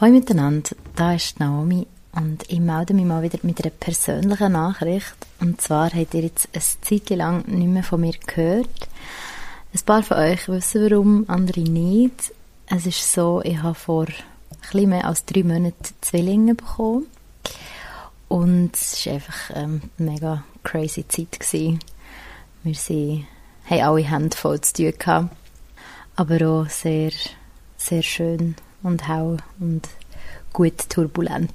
Hallo miteinander, da ist Naomi und ich melde mich mal wieder mit einer persönlichen Nachricht. Und zwar habt ihr jetzt eine Zeit lang nicht mehr von mir gehört. Ein paar von euch wissen warum, andere nicht. Es ist so, ich habe vor etwas mehr als drei Monaten Zwillinge bekommen. Und es war einfach ähm, eine mega crazy Zeit. Gewesen. Wir sind, haben alle Hände voll zu tun gehabt. Aber auch sehr, sehr schön und hell und gut turbulent.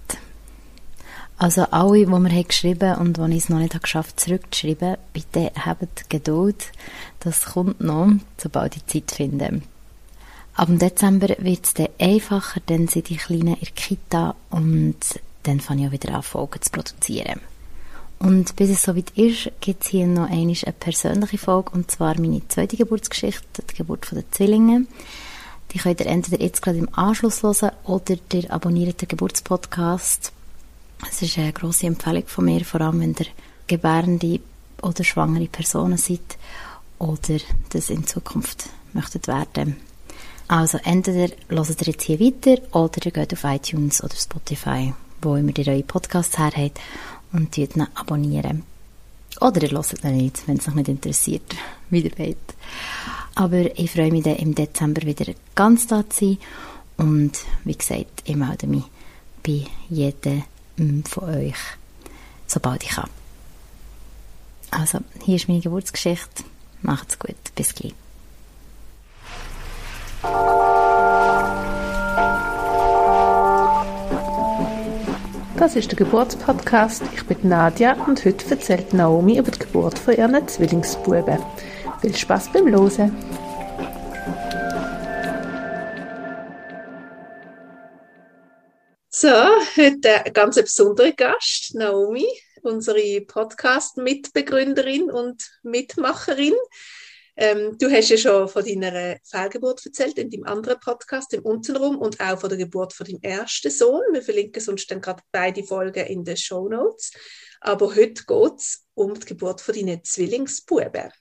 Also alle, die mir geschrieben haben und die ich es noch nicht geschafft habe, zurückzuschreiben, bitte habt Geduld. Das kommt noch, sobald ich Zeit finde. Ab Dezember wird es dann einfacher, dann sind die Kleinen in der Kita und dann fange ich auch wieder an, Folgen zu produzieren. Und bis es soweit ist, gibt es hier noch eine persönliche Folge, und zwar meine zweite Geburtsgeschichte, die Geburt der Zwillinge. Die könnt ihr entweder jetzt gerade im Anschluss hören oder ihr abonniert den Geburtspodcast. Es ist eine grosse Empfehlung von mir, vor allem wenn ihr gebärende oder schwangere Personen seid oder das in Zukunft möchtet werden. Also entweder hört ihr jetzt hier weiter oder ihr geht auf iTunes oder Spotify, wo immer ihr eure Podcasts her habt und ihn abonnieren. Oder ihr hört ihn nicht, wenn es euch nicht interessiert, wie ihr wollt. Aber ich freue mich dann im Dezember wieder ganz da zu sein. Und wie gesagt, ich melde mich bei jedem von euch, sobald ich kann. Also, hier ist meine Geburtsgeschichte. Macht's gut. Bis gleich. Das ist der Geburtspodcast. Ich bin Nadja und heute erzählt Naomi über die Geburt von ihren Zwillingsbuben. Viel Spaß beim Losen. So, heute ein ganz besonderer Gast, Naomi, unsere Podcast-Mitbegründerin und Mitmacherin. Ähm, du hast ja schon von deiner Fehlgeburt erzählt in deinem anderen Podcast, im Untenrum, und auch von der Geburt von deinem ersten Sohn. Wir verlinken sonst dann gerade beide Folgen in den Show Notes. Aber heute geht es um die Geburt von deinen Zwillingsbuben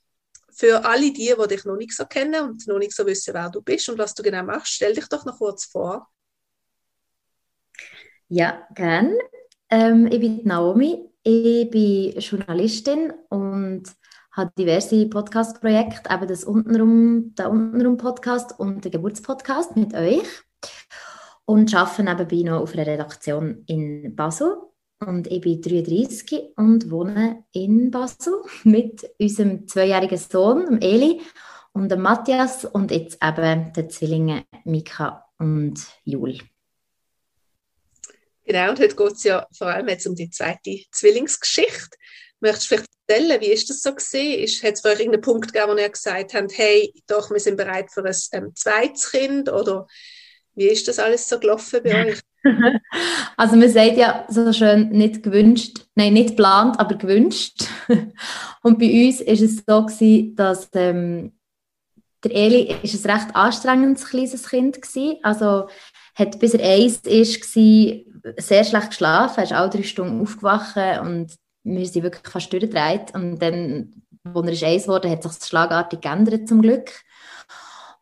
für alle die, die dich noch nicht so kennen und noch nicht so wissen, wer du bist und was du genau machst, stell dich doch noch kurz vor. Ja, gern. Ähm, ich bin Naomi, ich bin Journalistin und habe diverse Podcast-Projekte, eben das Untenrum, der Untenrum-Podcast und der Geburtspodcast mit euch und arbeite nebenbei noch auf einer Redaktion in Basel und ich bin 33 und wohne in Basel mit unserem zweijährigen Sohn, Eli, und dem Matthias und jetzt eben den Zwillingen Mika und Jul. Genau, und heute geht es ja vor allem jetzt um die zweite Zwillingsgeschichte. Möchtest du vielleicht erzählen, wie ist das so gesehen? Hat es für euch irgendeinen Punkt gegeben, wo ihr gesagt habt, hey, doch, wir sind bereit für ein ähm, zweites Kind? Oder wie ist das alles so gelaufen bei euch? Also man sagt ja so schön, nicht gewünscht, nein, nicht geplant, aber gewünscht. Und bei uns ist es so gewesen, dass ähm, der Eli ist ein recht anstrengendes kleines Kind gewesen. Also hat bis er eins ist war, sehr schlecht geschlafen, er ist alle drei Stunden aufgewacht und wir sind wirklich fast durchgedreht. Und dann, als er eins wurde, hat sich das schlagartig geändert zum Glück.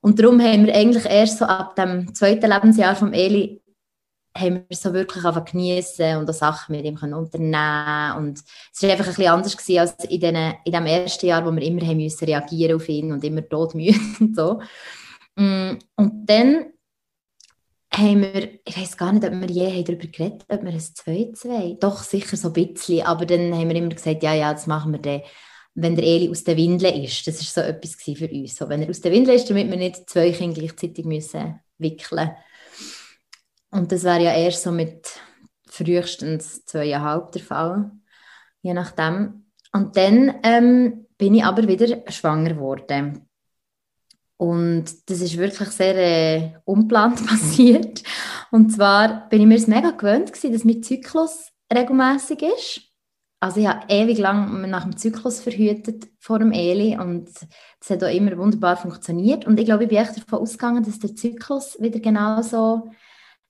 Und darum haben wir eigentlich erst so ab dem zweiten Lebensjahr vom Eli haben wir so wirklich genießen und auch Sachen mit ihm unternehmen und es war einfach ein bisschen anders gewesen als in, den, in dem ersten Jahr, wo wir immer haben müssen reagieren auf ihn und immer todmüde und so. Mm, und dann haben wir, ich weiß gar nicht, ob wir je darüber geredet haben, ob wir ein 2-2, doch sicher so ein bisschen, aber dann haben wir immer gesagt, ja, ja, das machen wir dann, wenn der Eli aus der Windel ist. Das war so etwas für uns. So, wenn er aus der Windel ist, damit wir nicht zwei Kinder gleichzeitig müssen wickeln müssen. Und das wäre ja erst so mit frühestens zweieinhalb der Fall, je nachdem. Und dann ähm, bin ich aber wieder schwanger geworden. Und das ist wirklich sehr äh, unplant passiert. Und zwar bin ich mir es mega gewöhnt gewesen, dass mein Zyklus regelmäßig ist. Also ich habe ewig lang nach dem Zyklus verhütet vor dem Eli und das hat auch immer wunderbar funktioniert. Und ich glaube, ich bin echt davon ausgegangen, dass der Zyklus wieder genauso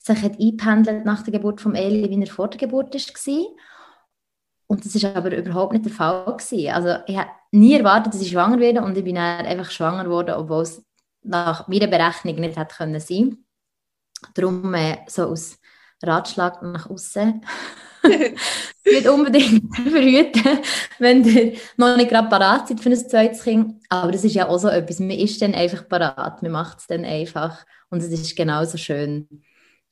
sich hat eingependelt nach der Geburt von Eli, wie er vor der Geburt war. Und das war aber überhaupt nicht der Fall. Gewesen. Also ich habe nie erwartet, dass ich schwanger werde und ich bin dann einfach schwanger geworden, obwohl es nach meiner Berechnung nicht hätte können sein Darum äh, so aus Ratschlag nach außen. nicht unbedingt verhüten, wenn ihr noch nicht gerade parat seid für ein zweites Kind. Aber das ist ja auch so etwas. Man ist dann einfach parat. Man macht es dann einfach. Und es ist genauso schön,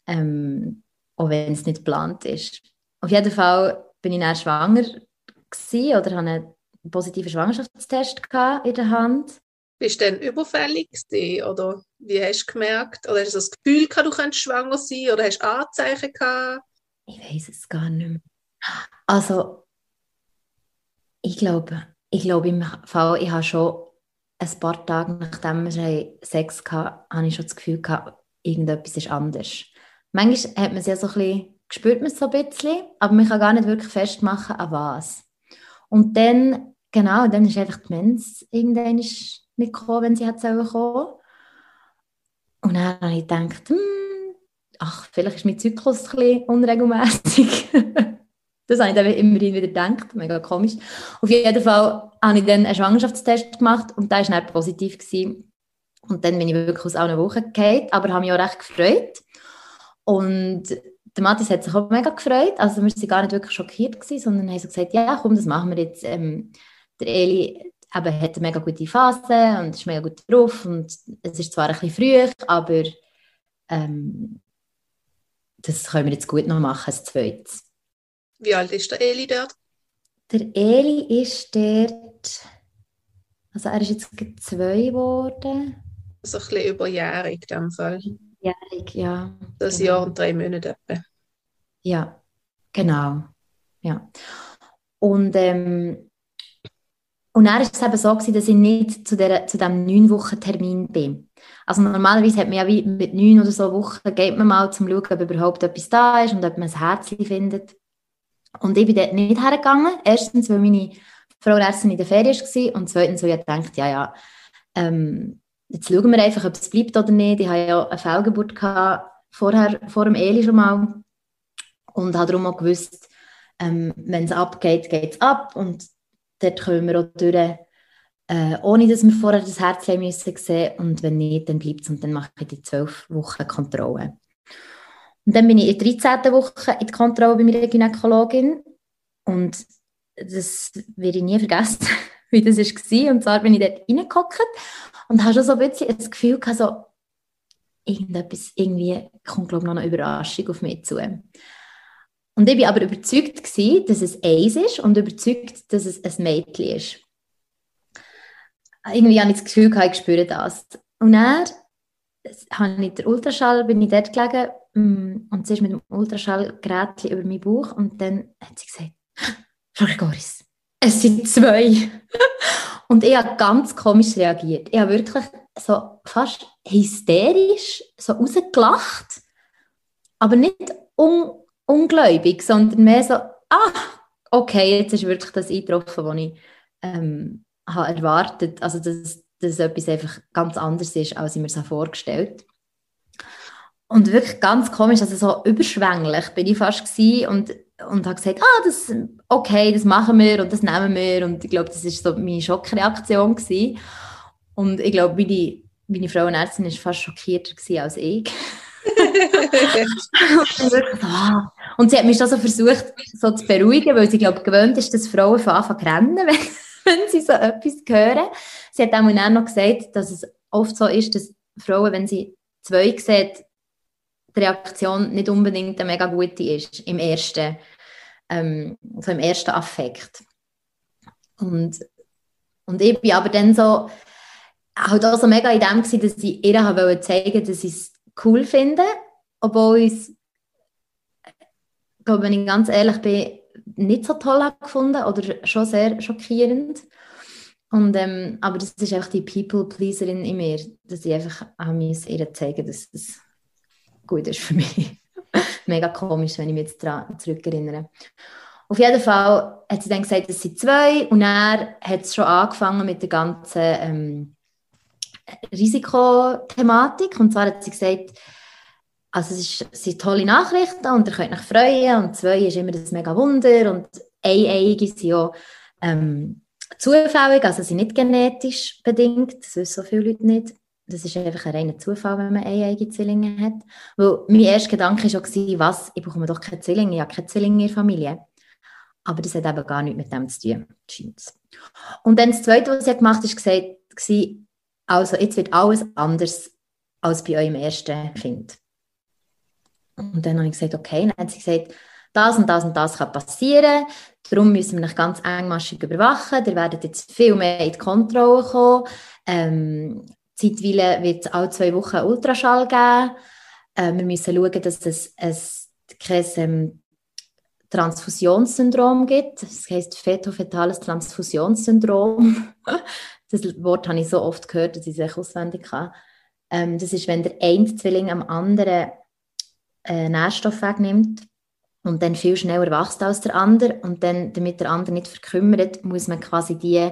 ähm, auch wenn es nicht geplant ist. Auf jeden Fall bin ich dann schwanger gewesen, oder hatte einen positiven Schwangerschaftstest in der Hand. Bist du dann überfällig gewesen, oder wie hast du gemerkt? Oder hast du das Gefühl gehabt, du könntest schwanger sein? Oder hast du Anzeichen gehabt? Ich weiß es gar nicht mehr. Also, ich glaube, ich glaube im Fall, ich habe schon ein paar Tage nachdem wir Sex hatten, habe ich schon das Gefühl gehabt, irgendetwas ist anders. Manchmal hat man es ja so ein bisschen, spürt man es so ein bisschen, aber man kann gar nicht wirklich festmachen, an was. Und dann, genau, dann ist einfach die Mens irgendwann nicht gekommen, wenn sie hat kommen Und dann habe ich gedacht, hm, ach, vielleicht ist mein Zyklus ein bisschen unregelmäßig. das habe ich dann immerhin wieder gedacht, mega komisch. Auf jeden Fall habe ich dann einen Schwangerschaftstest gemacht und der war dann positiv. Gewesen. Und dann bin ich wirklich aus einer Woche gefallen, aber habe mich auch recht gefreut. Und der Mathis hat sich auch mega gefreut. Also wir waren gar nicht wirklich schockiert, gewesen, sondern haben so gesagt, ja komm, das machen wir jetzt. Ähm, der Eli eben, hat eine mega gute Phase und ist mega gut drauf und es ist zwar ein bisschen früh, aber ähm, das können wir jetzt gut noch machen, als zweites. Wie alt ist der Eli dort? Der Eli ist dort, also er ist jetzt zwei geworden. Also ein bisschen überjährig in dem Fall. Jährig, ja. Das genau. Jahr und drei Monate. Ja, genau. Ja. Und, ähm, und dann war es eben so, gewesen, dass ich nicht zu, der, zu diesem neun Wochen Termin bin. Also normalerweise hat man ja wie mit neun oder so Wochen geht man mal zum Schauen, ob überhaupt etwas da ist und ob man ein Herzchen findet. Und ich bin dort nicht hergegangen. Erstens, weil meine Frau Ärztin in der Ferien war und zweitens, weil ich gedacht ja, ja, ähm, jetzt schauen wir einfach, ob es bleibt oder nicht. Ich hatte ja eine Fehlgeburt vorher, vor dem Eli schon mal und habe darum auch gewusst, ähm, wenn es abgeht, geht es ab und dort können wir auch durch, äh, ohne dass wir vorher das Herz sehen müssen und wenn nicht, dann bleibt es und dann mache ich die zwölf Wochen Kontrolle. Und dann bin ich in der 13. Woche in der Kontrolle bei meiner Gynäkologin und das werde ich nie vergessen, wie das war. Und zwar bin ich dort reingehockt und habe schon so ein bisschen das Gefühl gehabt, so, irgendetwas, irgendwie kommt, glaube ich, noch eine Überraschung auf mich zu. Und ich war aber überzeugt, gewesen, dass es eins ist und überzeugt, dass es ein Mädchen ist. Irgendwie habe ich das Gefühl, gehabt, ich spüre das. Und dann habe ich den Ultraschall, bin ich dort gelegen mm, und sie ist mit dem Ultraschallgerät über meinen Bauch und dann hat sie gesagt, Frau Gregoris, es sind zwei. und ich habe ganz komisch reagiert. Ich habe wirklich so fast hysterisch so rausgelacht, aber nicht un ungläubig, sondern mehr so, ah, okay, jetzt ist wirklich das eingetroffen, was ich ähm, habe erwartet. Also, dass, dass etwas einfach ganz anders ist, als ich mir so vorgestellt Und wirklich ganz komisch, also so überschwänglich bin ich fast gewesen und, und habe gesagt, ah, das, okay, das machen wir und das nehmen wir. Und ich glaube, das war so meine Schockreaktion. Gewesen. Und ich glaube, meine, meine Frau Ärztin war fast schockierter als ich. und sie hat mich dann so versucht, so zu beruhigen, weil sie, glaube gewöhnt ist, dass Frauen von Anfang an rennen, wenn, wenn sie so etwas hören. Sie hat auch noch gesagt, dass es oft so ist, dass Frauen, wenn sie zwei sehen, die Reaktion nicht unbedingt eine mega gute ist im ersten, ähm, so im ersten Affekt. Und, und ich bin aber dann so, halt auch so mega in dem gewesen, dass ich ihr wollte zeigen, dass ich es cool finde, obwohl ich es, glaube, wenn ich ganz ehrlich bin, nicht so toll gefunden oder schon sehr schockierend. Und, ähm, aber das ist einfach die People-Pleaserin in mir, dass ich einfach auch ihr zeigen dass es gut ist für mich. Mega komisch, wenn ich mich jetzt daran zurückerinnere. Auf jeden Fall hat sie dann gesagt, es sind zwei und er hat es schon angefangen mit der ganzen ähm, Risikothematik. Und zwar hat sie gesagt, also es, sind tolle Nachrichten und ihr könnt euch freuen und zwei ist immer das mega Wunder und eineige sind ja ähm, zufällig, also sind nicht genetisch bedingt, das wissen so viele Leute nicht. Das ist einfach ein reiner Zufall, wenn man eineige Zwillinge hat. Weil mein erster Gedanke war schon, was, ich bekomme doch keine Zwillinge, ich habe keine Zwillinge in der Familie. Aber das hat eben gar nichts mit dem zu tun, scheint Und dann das Zweite, was sie gemacht hat, war, also jetzt wird alles anders als bei eurem ersten Kind. Und dann habe ich gesagt, okay, dann hat sie gesagt, das und das und das kann passieren, darum müssen wir euch ganz engmaschig überwachen, ihr werdet jetzt viel mehr in die Kontrolle kommen, ähm, zeitweise wird es alle zwei Wochen Ultraschall geben, äh, wir müssen schauen, dass es ein, kein ähm, Transfusionssyndrom gibt, das heisst fetofetales Transfusionssyndrom, das Wort habe ich so oft gehört, dass ich es auswendig kann. Ähm, das ist, wenn der eine Zwilling am anderen äh, Nährstoff wegnimmt und dann viel schneller wächst als der andere und dann, damit der andere nicht verkümmert, muss man quasi die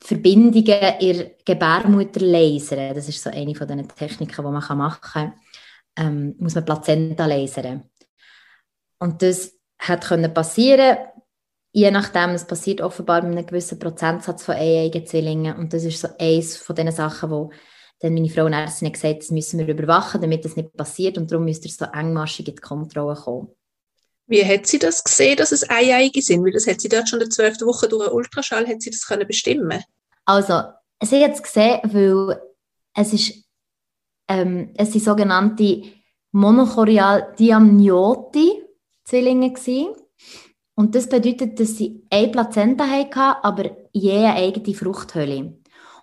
Verbindungen in Gebärmutter lasern. Das ist so eine von den Techniken, die man machen kann. Ähm, muss man Plazenta lasern. Und das hat können passieren, je nachdem, es passiert offenbar mit einem gewissen Prozentsatz von eieigen Zwillingen. Und das ist so eines von den Sachen, wo dann meine Frau und Ärztin gesagt das müssen wir überwachen, damit das nicht passiert und darum müsst ihr so engmaschig in die Kontrolle kommen. Wie hat sie das gesehen, dass es Eieiige sind? Weil das hat sie dort schon in der zwölften Woche durch einen Ultraschall hat sie das können bestimmen. Also, sie hat es gesehen, weil es ist, ähm, es sind sogenannte monochorial Diamnioti Zwillinge gewesen. Und das bedeutet, dass sie eine Plazenta hatten, aber je eine eigene Fruchthöhle.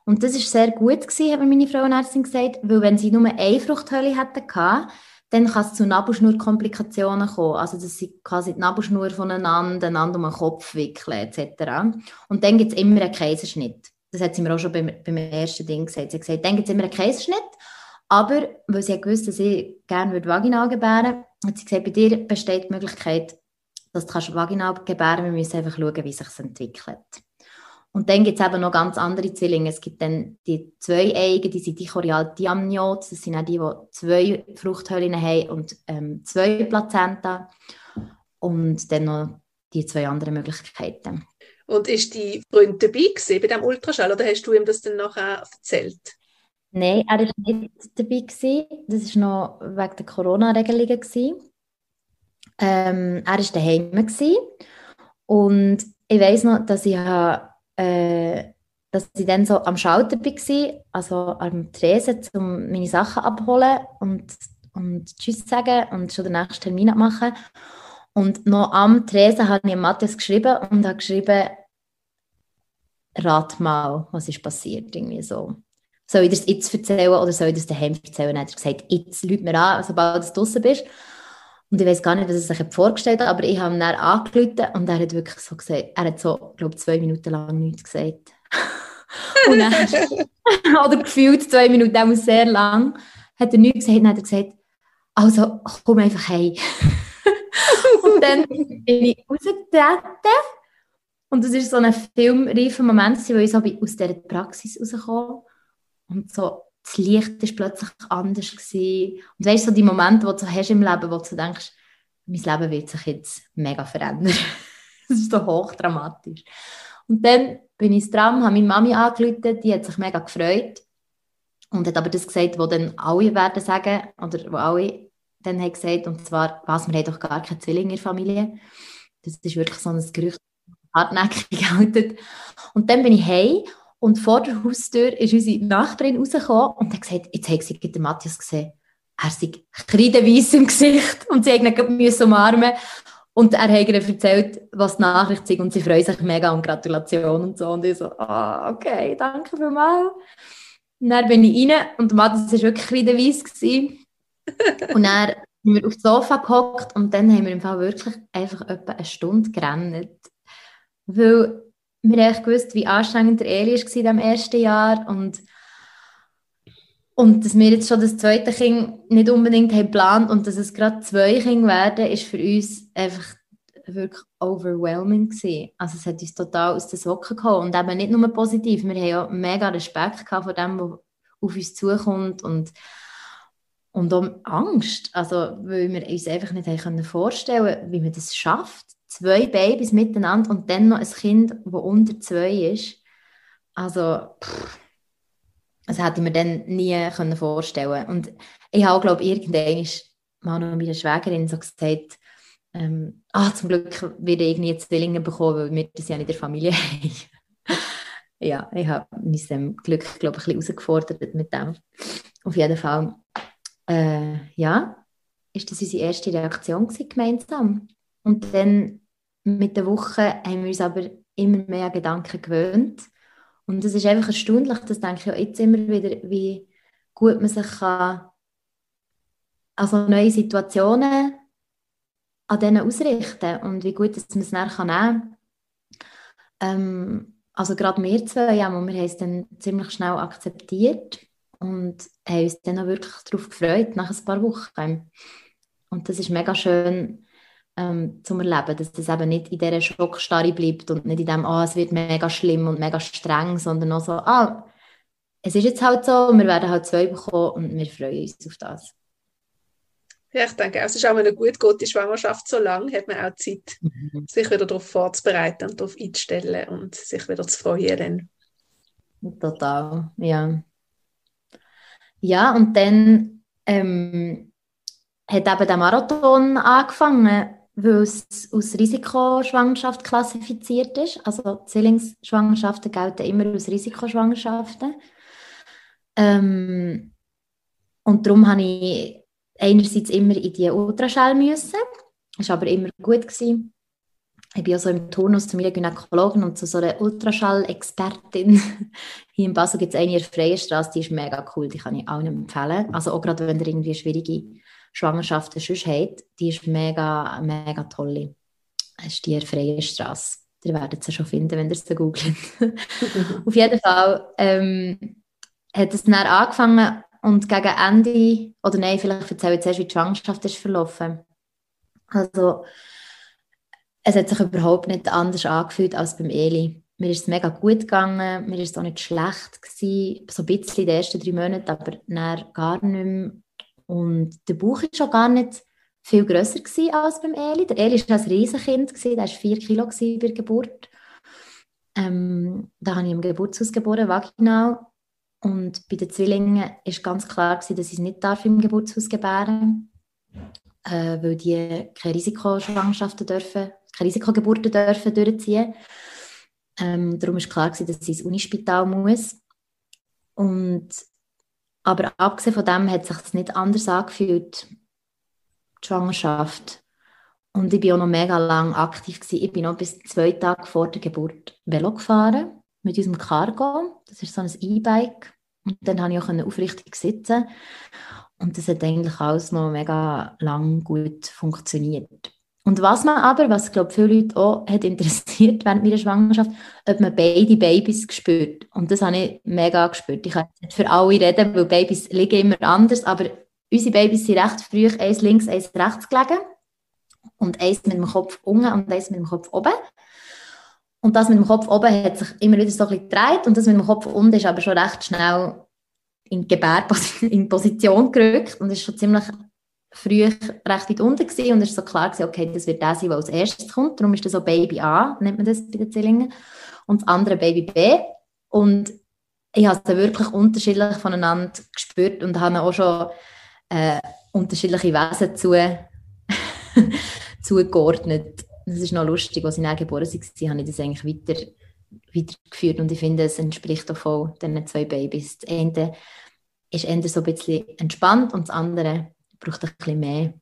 Und das ist sehr gut gewesen, hat mir meine Frauenärztin gesagt, weil wenn sie nur eine Fruchthöhle hätten dann kann es zu Nabelschnurkomplikationen kommen. Also, dass sie quasi die Nabelschnur voneinander, einander um den Kopf wickeln, etc. Und dann gibt es immer einen Kaiserschnitt. Das hat sie mir auch schon beim, beim ersten Ding gesagt. Sie hat gesagt, dann gibt es immer einen Kaiserschnitt. Aber, weil sie gewusst dass ich gerne vaginal gebären würde, hat sie gesagt, bei dir besteht die Möglichkeit, dass du vaginal gebären kannst. Wir müssen einfach schauen, wie sich entwickelt. Und dann gibt es eben noch ganz andere Zwillinge. Es gibt dann die zwei Eigen, die sind die Chorial-Diamniotes. Das sind auch die, die zwei Fruchthöhlen haben und ähm, zwei Plazenta. Und dann noch die zwei anderen Möglichkeiten. Und ist die Freund dabei gewesen bei diesem Ultraschall oder hast du ihm das dann nachher erzählt? Nein, er war nicht dabei. Gewesen. Das war noch wegen der Corona-Regelungen. Ähm, er war daheim. Gewesen. Und ich weiß noch, dass ich äh, dass ich dann so am Schalter war, also am Tresen, um meine Sachen abholen und, und Tschüss sagen und schon den nächsten Termin machen. Und noch am Tresen habe ich Matthias geschrieben und habe geschrieben, rat mal, was ist passiert, irgendwie so. Soll ich das jetzt erzählen oder soll ich das daheim erzählen? Dann hat er gesagt, jetzt lüt mir an, sobald du draußen bist. Und ich weiß gar nicht, was er sich vorgestellt hat, aber ich habe ihn dann angerufen und er hat wirklich so gesagt, er hat so, glaube zwei Minuten lang nichts gesagt. und dann, oder gefühlt zwei Minuten, auch sehr lang, hat er nichts gesagt und hat er gesagt, also komm einfach heim. und dann bin ich rausgetreten und das war so ein filmreifer Moment, wo ich so aus dieser Praxis rausgekommen und so das Licht ist plötzlich anders gewesen. Und weißt du, so die Momente, die du hast im Leben, wo du denkst, mein Leben wird sich jetzt mega verändern. das ist so hochdramatisch. Und dann bin ich dran, habe meine Mami angerufen, die hat sich mega gefreut und hat aber das gesagt, was dann alle werden sagen, oder wo alle dann haben gesagt, und zwar, was, wir haben doch gar keine Zwillinge in der Familie. Das ist wirklich so ein Gerücht, hartnäckig gehalten. Und dann bin ich heim und vor der Haustür ist unsere Nachbarin rausgekommen und hat gesagt, jetzt hat sie den Matthias gesehen. Er sei kreideweiss im Gesicht und sie musste umarmen. Und er hat ihr erzählt, was die Nachricht ist und sie freut sich mega und Gratulation und so. Und ich so, ah, okay, danke vielmals. Und dann bin ich rein und Matthias war wirklich kreideweiss. und dann sind wir auf das Sofa gehockt und dann haben wir im Fall wirklich einfach etwa eine Stunde gerannt. Weil wir haben gewusst, wie anstrengend der Eli war diesem ersten Jahr und, und dass wir jetzt schon das zweite Kind nicht unbedingt haben geplant und dass es gerade zwei Kinder werden, ist für uns einfach wirklich overwhelming gewesen. Also es hat uns total aus den Socken gehauen und eben nicht nur positiv, wir haben ja mega Respekt gehabt vor dem, was auf uns zukommt und und auch Angst, also weil wir uns einfach nicht vorstellen können, wie man das schafft, zwei Babys miteinander und dann noch ein Kind, das unter zwei ist. Also, pff, Das hätte ich mir dann nie können vorstellen Und ich habe, glaube ich, irgendwann mal noch meiner Schwägerin so gesagt, ähm, ah, zum Glück werde ich irgendwie Zwillinge bekommen, weil wir das ja in der Familie haben. ja, ich habe mein Glück, glaube ich, ein bisschen herausgefordert mit dem. Auf jeden Fall, äh, ja, ist das unsere erste Reaktion gewesen, gemeinsam. Und dann mit der Woche haben wir uns aber immer mehr Gedanken gewöhnt. Und es ist einfach erstaunlich, das denke ich auch jetzt immer wieder, wie gut man sich kann, also neue Situationen an denen ausrichten und wie gut dass man es kann nehmen kann. Ähm, also gerade wir zwei, ja, wir haben es dann ziemlich schnell akzeptiert und haben uns dann auch wirklich darauf gefreut, nach ein paar Wochen. Und das ist mega schön ähm, zum Erleben, dass das eben nicht in dieser Schockstarre bleibt und nicht in dem, ah, oh, es wird mega schlimm und mega streng, sondern auch so, ah, es ist jetzt halt so, wir werden halt zwei bekommen und wir freuen uns auf das. Ja, ich denke, es ist auch eine gut gute Schwangerschaft so lang, hat man auch Zeit, mhm. sich wieder darauf vorzubereiten und darauf einzustellen und sich wieder zu freuen. Dann. Total, ja. Ja, und dann ähm, hat eben der Marathon angefangen, weil es aus Risikoschwangerschaft klassifiziert ist. Also Zwillingsschwangerschaften gelten immer als Risikoschwangerschaften. Ähm, und darum habe ich einerseits immer in die Ultraschall müssen. Das war aber immer gut. Gewesen. Ich bin auch so im Turnus zu meiner Gynäkologin und zu so einer Ultraschall-Expertin. Hier in Basel gibt es eine in der Freienstraße, die ist mega cool, die kann ich allen empfehlen. Also auch gerade, wenn ihr irgendwie schwierige Schwangerschaften sonst habt, die ist mega, mega toll. Das ist die Freienstraße. Ihr werdet sie schon finden, wenn ihr sie googelt. Auf jeden Fall ähm, hat es dann angefangen, und gegen Ende, oder nein, vielleicht erzähle ich zuerst, wie die Schwangerschaft ist verlaufen. Also, es hat sich überhaupt nicht anders angefühlt als beim Eli. Mir ist es mega gut gegangen, mir ist es auch nicht schlecht gewesen, so ein bisschen in den ersten drei Monaten, aber dann gar nicht mehr. Und der Bauch war schon gar nicht viel grösser als beim Eli. Der Eli war ein Riesenkind, der war vier Kilo bei der Geburt. Ähm, da habe ich im Geburtshaus geboren, vaginal. Und bei den Zwillingen war ganz klar, gewesen, dass ich es nicht darf im Geburtshaus gebären äh, weil die keine Risikoschwangerschaften dürfen, keine Risikogeburten dürfen durchziehen. Ähm, darum war klar, gewesen, dass ich ins Unispital muss. Und, aber abgesehen von dem hat es sich nicht anders angefühlt, die Schwangerschaft. Und ich war auch noch mega lang aktiv. Gewesen. Ich bin noch bis zwei Tage vor der Geburt Velo gefahren mit unserem Cargo. Das ist so ein E-Bike. Und dann konnte ich auch aufrichtig sitzen. Und das hat eigentlich alles noch mega lang gut funktioniert. Und was man aber, was glaube viele Leute auch hat interessiert während meiner Schwangerschaft, ob man beide Babys gespürt. Und das habe ich mega gespürt. Ich kann nicht für alle reden, weil Babys liegen immer anders, aber unsere Babys sind recht früh eins links, eins rechts gelegen. Und eins mit dem Kopf unten und eins mit dem Kopf oben. Und das mit dem Kopf oben hat sich immer wieder so ein bisschen gedreht und das mit dem Kopf unten ist aber schon recht schnell in Gebärposition gerückt und ist schon ziemlich früh recht weit unten gewesen und es ist so klar gewesen, okay, das wird der sein, der als erstes kommt. Darum ist das so Baby A, nennt man das bei den Zwillingen, und das andere Baby B. Und ich habe es wirklich unterschiedlich voneinander gespürt und habe auch schon äh, unterschiedliche Wesen zu, zugeordnet das ist noch lustig, als ich dann geboren war, habe ich das eigentlich weiter, weitergeführt und ich finde, es entspricht auch voll diesen zwei Babys. Das eine ist eher so ein bisschen entspannt und das andere braucht ein bisschen mehr, ein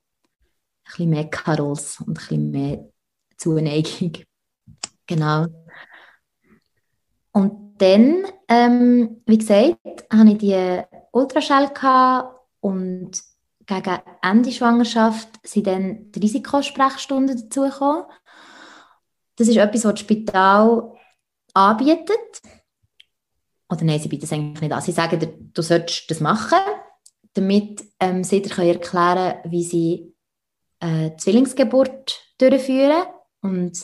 bisschen mehr Carols und ein bisschen mehr Zuneigung. Genau. Und dann, ähm, wie gesagt, hatte ich die Ultraschall und gegen Ende Schwangerschaft sind dann die Risikosprechstunden dazugekommen. Das ist etwas, was das Spital anbietet. Oder nein, sie bieten es eigentlich nicht an. Sie sagen du solltest das machen, damit ähm, sie dir erklären können, wie sie äh, Zwillingsgeburt durchführen. Und,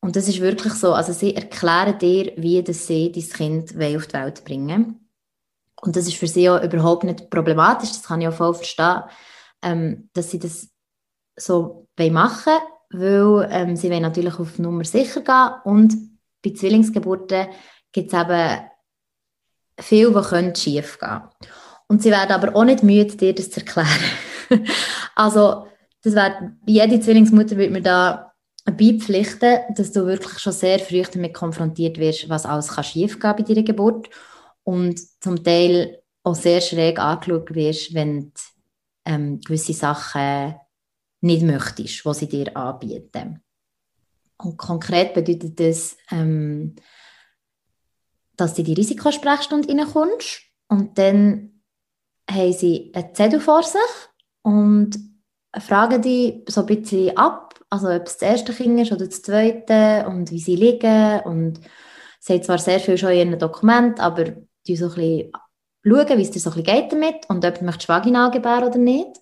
und das ist wirklich so. Also sie erklären dir, wie das sie dein Kind auf die Welt bringen und das ist für sie auch überhaupt nicht problematisch, das kann ich auch voll verstehen, ähm, dass sie das so machen wollen, weil ähm, sie wollen natürlich auf Nummer sicher gehen und bei Zwillingsgeburten gibt es eben viel, was schief gehen Und sie werden aber auch nicht müde, dir das zu erklären. also, das wird, jede Zwillingsmutter wird mir da beipflichten, dass du wirklich schon sehr früh damit konfrontiert wirst, was alles kann schief gehen bei deiner Geburt und zum Teil auch sehr schräg angeschaut wirst, wenn du ähm, gewisse Sachen nicht möchtest, die sie dir anbieten. Und konkret bedeutet das, ähm, dass du in die Risikosprechstunde reinkommst und dann haben sie einen Zettel vor sich und fragen die so ein bisschen ab, also ob es das erste Kind ist oder das zweite und wie sie liegen und sie haben zwar sehr viel schon in ihrem Dokument, aber die so ein bisschen schauen, wie es dir so ein bisschen geht damit und ob du möchtest vaginal gebären oder nicht.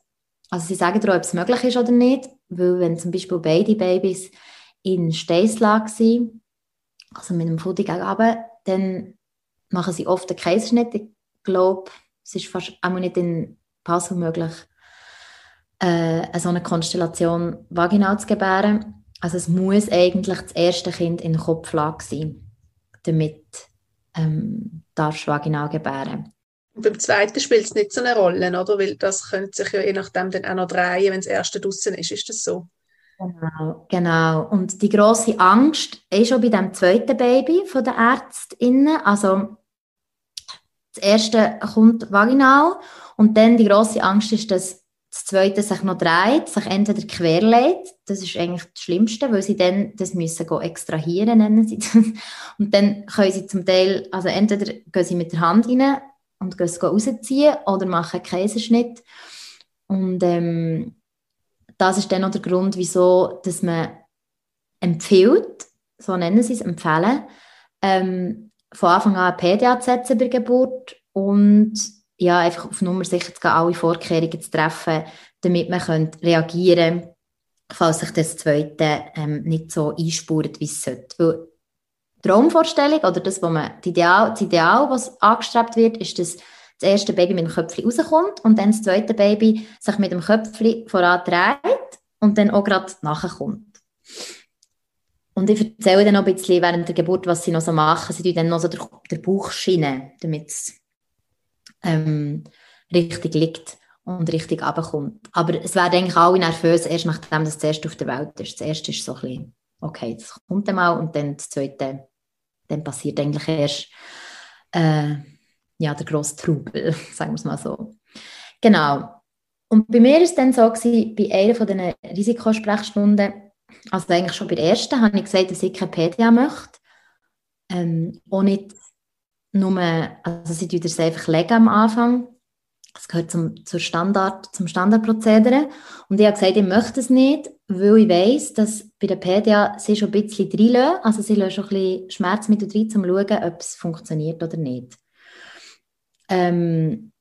Also sie sagen dir ob es möglich ist oder nicht, weil wenn zum Beispiel beide Babys in Steißlage sind, also mit einem Footing gegenüber, dann machen sie oft einen Kaiserschnitt. Ich glaube, es ist fast auch nicht in Passau möglich, äh, so eine Konstellation vaginal zu gebären. Also es muss eigentlich das erste Kind in Kopflage sein, damit ähm, darfst vaginal gebären. Und beim zweiten spielt es nicht so eine Rolle, oder? Weil das könnte sich ja je nachdem dann auch noch drehen, wenn das erste draußen ist. Ist das so? Genau, genau. Und die große Angst ist schon bei dem zweiten Baby von der Ärztinnen. Also das erste kommt vaginal und dann die große Angst ist, dass das zweite sich noch dreht, sich entweder querlegt, das ist eigentlich das Schlimmste, weil sie dann das müssen extrahieren, nennen sie das. Und dann können sie zum Teil, also entweder gehen sie mit der Hand rein und gehen es rausziehen oder machen einen Kaiserschnitt. Und ähm, das ist dann auch der Grund, wieso dass man empfiehlt, so nennen sie es, empfehlen, ähm, von Anfang an PDA zu setzen bei der Geburt und ja, einfach auf Nummer sicher zu gehen, alle Vorkehrungen zu treffen, damit man könnte reagieren könnte, falls sich das Zweite ähm, nicht so einspurt, wie es sollte. Weil die Traumvorstellung oder das, was man, das Ideal, das Ideal, was angestrebt wird, ist, dass das erste Baby mit dem Köpfchen rauskommt und dann das zweite Baby sich mit dem Köpfchen voran dreht und dann auch gerade nachkommt. Und ich erzähle dann noch ein bisschen während der Geburt, was sie noch so machen. Sie tun dann noch so den Bauch schienen, damit es ähm, richtig liegt und richtig abkommt. Aber es werden eigentlich alle nervös, erst nachdem das erste auf der Welt ist. Das erste ist so ein bisschen, okay, das kommt dann mal und dann das zweite, dann passiert eigentlich erst äh, ja, der grosse Trubel, sagen wir es mal so. Genau. Und bei mir war es dann so, gewesen, bei einer von diesen Risikosprechstunden, also eigentlich schon bei der ersten, habe ich gesagt, dass ich keine PDA möchte. Ähm, auch nicht nur, also sie tun das einfach legen am Anfang. Das gehört zum, zur Standard, zum Standardprozedere. Und ich habe gesagt, ich möchte es nicht, weil ich weiss, dass bei der PDA sie schon ein bisschen reinlassen. Also sie lassen schon ein bisschen Schmerzmittel rein, um zu schauen, ob es funktioniert oder nicht. Ähm,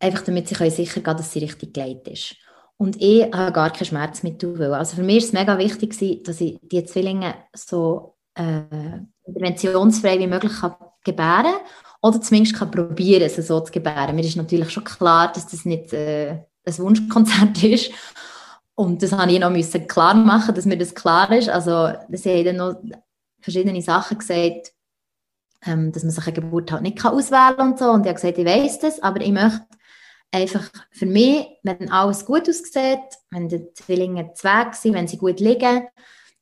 einfach damit sie sicher gehen dass sie richtig geleitet ist. Und ich habe gar kein Schmerzmittel. Also für mich ist es mega wichtig, dass ich die Zwillinge so äh, interventionsfrei wie möglich kann gebären oder zumindest kann probieren, sie so zu gebären. Mir ist natürlich schon klar, dass das nicht äh, ein Wunschkonzert ist. Und das habe ich noch müssen klar machen, dass mir das klar ist. Also, sie haben dann noch verschiedene Sachen gesagt, ähm, dass man sich eine Geburt halt nicht auswählen kann und so. Und ich habe gesagt, ich weiß das, aber ich möchte einfach für mich, wenn alles gut aussieht, wenn die Zwillinge zweck sind, wenn sie gut liegen,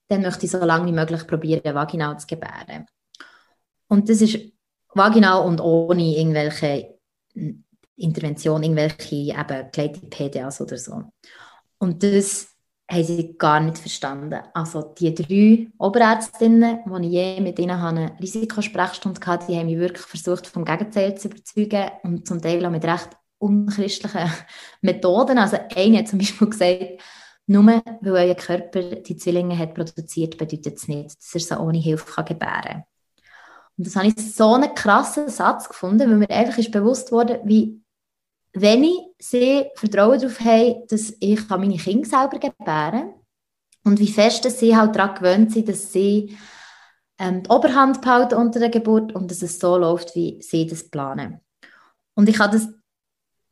dann möchte ich so lange wie möglich probieren, vaginal zu gebären. Und das ist vaginal und ohne irgendwelche Intervention, irgendwelche eben geleitete PDAs oder so. Und das haben sie gar nicht verstanden. Also die drei Oberärztinnen, die ich je mit ihnen eine Risikosprechstunde hatte, die haben mich wirklich versucht, vom Gegenteil zu überzeugen und zum Teil auch mit recht unchristlichen Methoden. Also eine hat zum Beispiel gesagt, nur weil euer Körper die Zwillinge hat produziert, bedeutet es nicht, dass er sie ohne Hilfe gebären kann. Und das habe ich so einen krassen Satz gefunden, weil mir einfach ist bewusst wurde, wie wenig sie Vertrauen darauf haben, dass ich meine Kinder selber gebären kann und wie fest sie halt daran gewöhnt sind, dass sie ähm, die Oberhand behalten unter der Geburt und dass es so läuft, wie sie das planen. Und ich habe das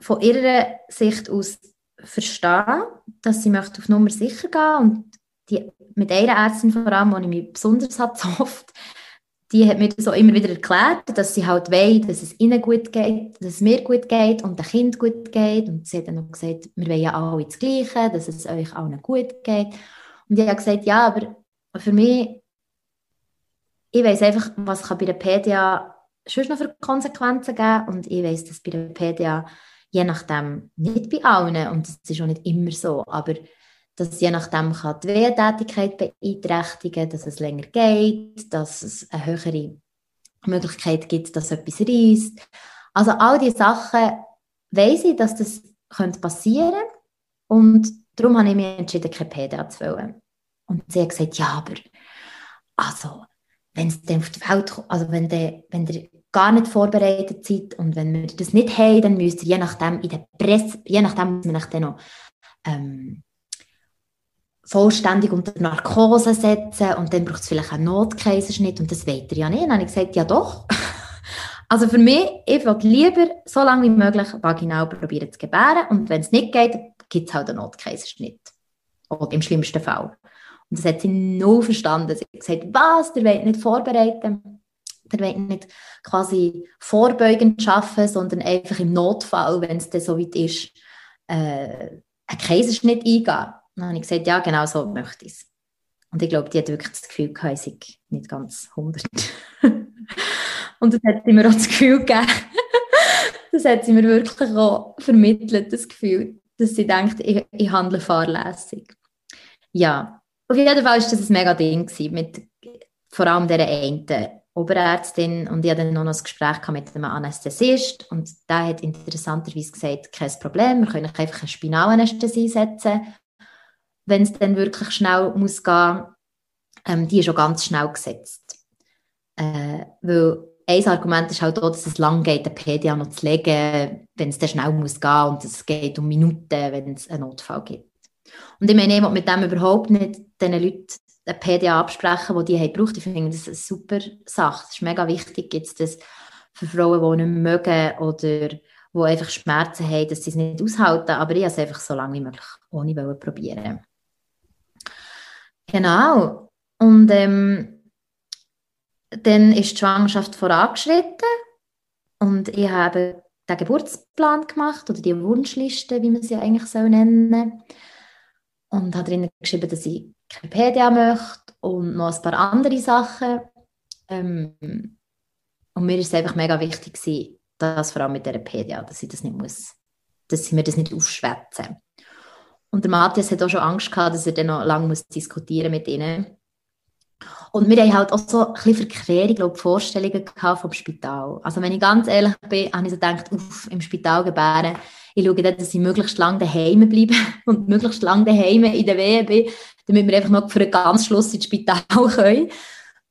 von ihrer Sicht aus verstehen, dass sie möchte auf Nummer sicher gehen und die, mit einer Ärztin vor allem, die ich mich besonders hat, oft die hat mir das auch immer wieder erklärt, dass sie halt will, dass es ihnen gut geht, dass es mir gut geht und dem Kind gut geht. Und sie hat dann noch gesagt, wir wollen ja alle das Gleiche, dass es euch allen gut geht. Und ich habe gesagt, ja, aber für mich, ich weiß einfach, was kann bei der PDA schon noch für Konsequenzen geben und ich weiß, dass bei der PDA je nachdem, nicht bei allen, und das ist auch nicht immer so, aber dass je nachdem kann die Wehrtätigkeit beeinträchtigen, dass es länger geht, dass es eine höhere Möglichkeit gibt, dass etwas reißt. Also all diese Sachen weiß ich, dass das passieren könnte und darum habe ich mich entschieden, keine PDA zu wollen. Und sie hat gesagt, ja, aber also, wenn es dann auf die Welt kommt, also wenn der, wenn der gar nicht vorbereitet seid und wenn wir das nicht haben, dann müsst ihr je nachdem in der Presse, je nachdem muss man dann noch ähm, vollständig unter Narkose setzen und dann braucht es vielleicht einen Notkaiserschnitt und das weiter ja nicht. dann habe ich gesagt, ja doch. also für mich, ich würde lieber so lange wie möglich vaginal probieren zu gebären und wenn es nicht geht, gibt es halt einen Notkaiserschnitt. Oder im schlimmsten Fall. Und das hat sie null verstanden. Sie hat gesagt, was, der wollt nicht vorbereiten der will nicht quasi vorbeugend arbeiten, sondern einfach im Notfall, wenn es dann so weit ist, äh, einen Kaiserschnitt eingehen. Dann habe ich gesagt, ja, genau so möchte ich es. Und ich glaube, die hat wirklich das Gefühl gehabt, ich sei nicht ganz 100. Und das hat sie mir auch das Gefühl gegeben, das hat sie mir wirklich auch vermittelt, das Gefühl, dass sie denkt, ich, ich handle fahrlässig. Ja, auf jeden Fall war das ein mega Ding mit vor allem dieser einen Oberärztin und ich hatte dann noch ein Gespräch mit einem Anästhesist und der hat interessanterweise gesagt, kein Problem, wir können einfach eine Spinalanästhesie setzen, wenn es dann wirklich schnell muss gehen. Ähm, die ist schon ganz schnell gesetzt. Äh, weil ein Argument ist halt auch, dass es lang geht, den PDA noch zu legen, wenn es dann schnell muss gehen und es geht um Minuten, wenn es einen Notfall gibt. Und ich meine, ich mit dem überhaupt nicht diesen Leuten eine PDA absprechen, die die haben gebraucht. Ich finde das eine super Sache. Es ist mega wichtig, jetzt das für Frauen, die nicht mögen oder die einfach Schmerzen haben, dass sie es nicht aushalten. Aber ich habe es einfach so lange wie möglich ohne probieren. Genau. Und ähm, dann ist die Schwangerschaft vorangeschritten und ich habe den Geburtsplan gemacht oder die Wunschliste, wie man sie eigentlich nennen soll und habe drinnen geschrieben, dass ich keine PDA möchte und noch ein paar andere Sachen. Ähm, und mir ist es einfach mega wichtig dass vor allem mit dieser PDA, dass ich das nicht muss, dass sie mir das nicht aufschwätzen. Und der Matthias hat auch schon Angst gehabt, dass er dann noch lange muss diskutieren mit ihnen. Und wir haben halt auch so ein bisschen verquere glaub, Vorstellungen gehabt vom Spital. Also wenn ich ganz ehrlich bin, habe ich so gedacht, uff, im Spital gebären, ich schaue dann, dass ich möglichst lange daheim bleibe und möglichst lange daheim in der Wehe bin, damit wir einfach noch für einen ganz Schluss ins Spital können.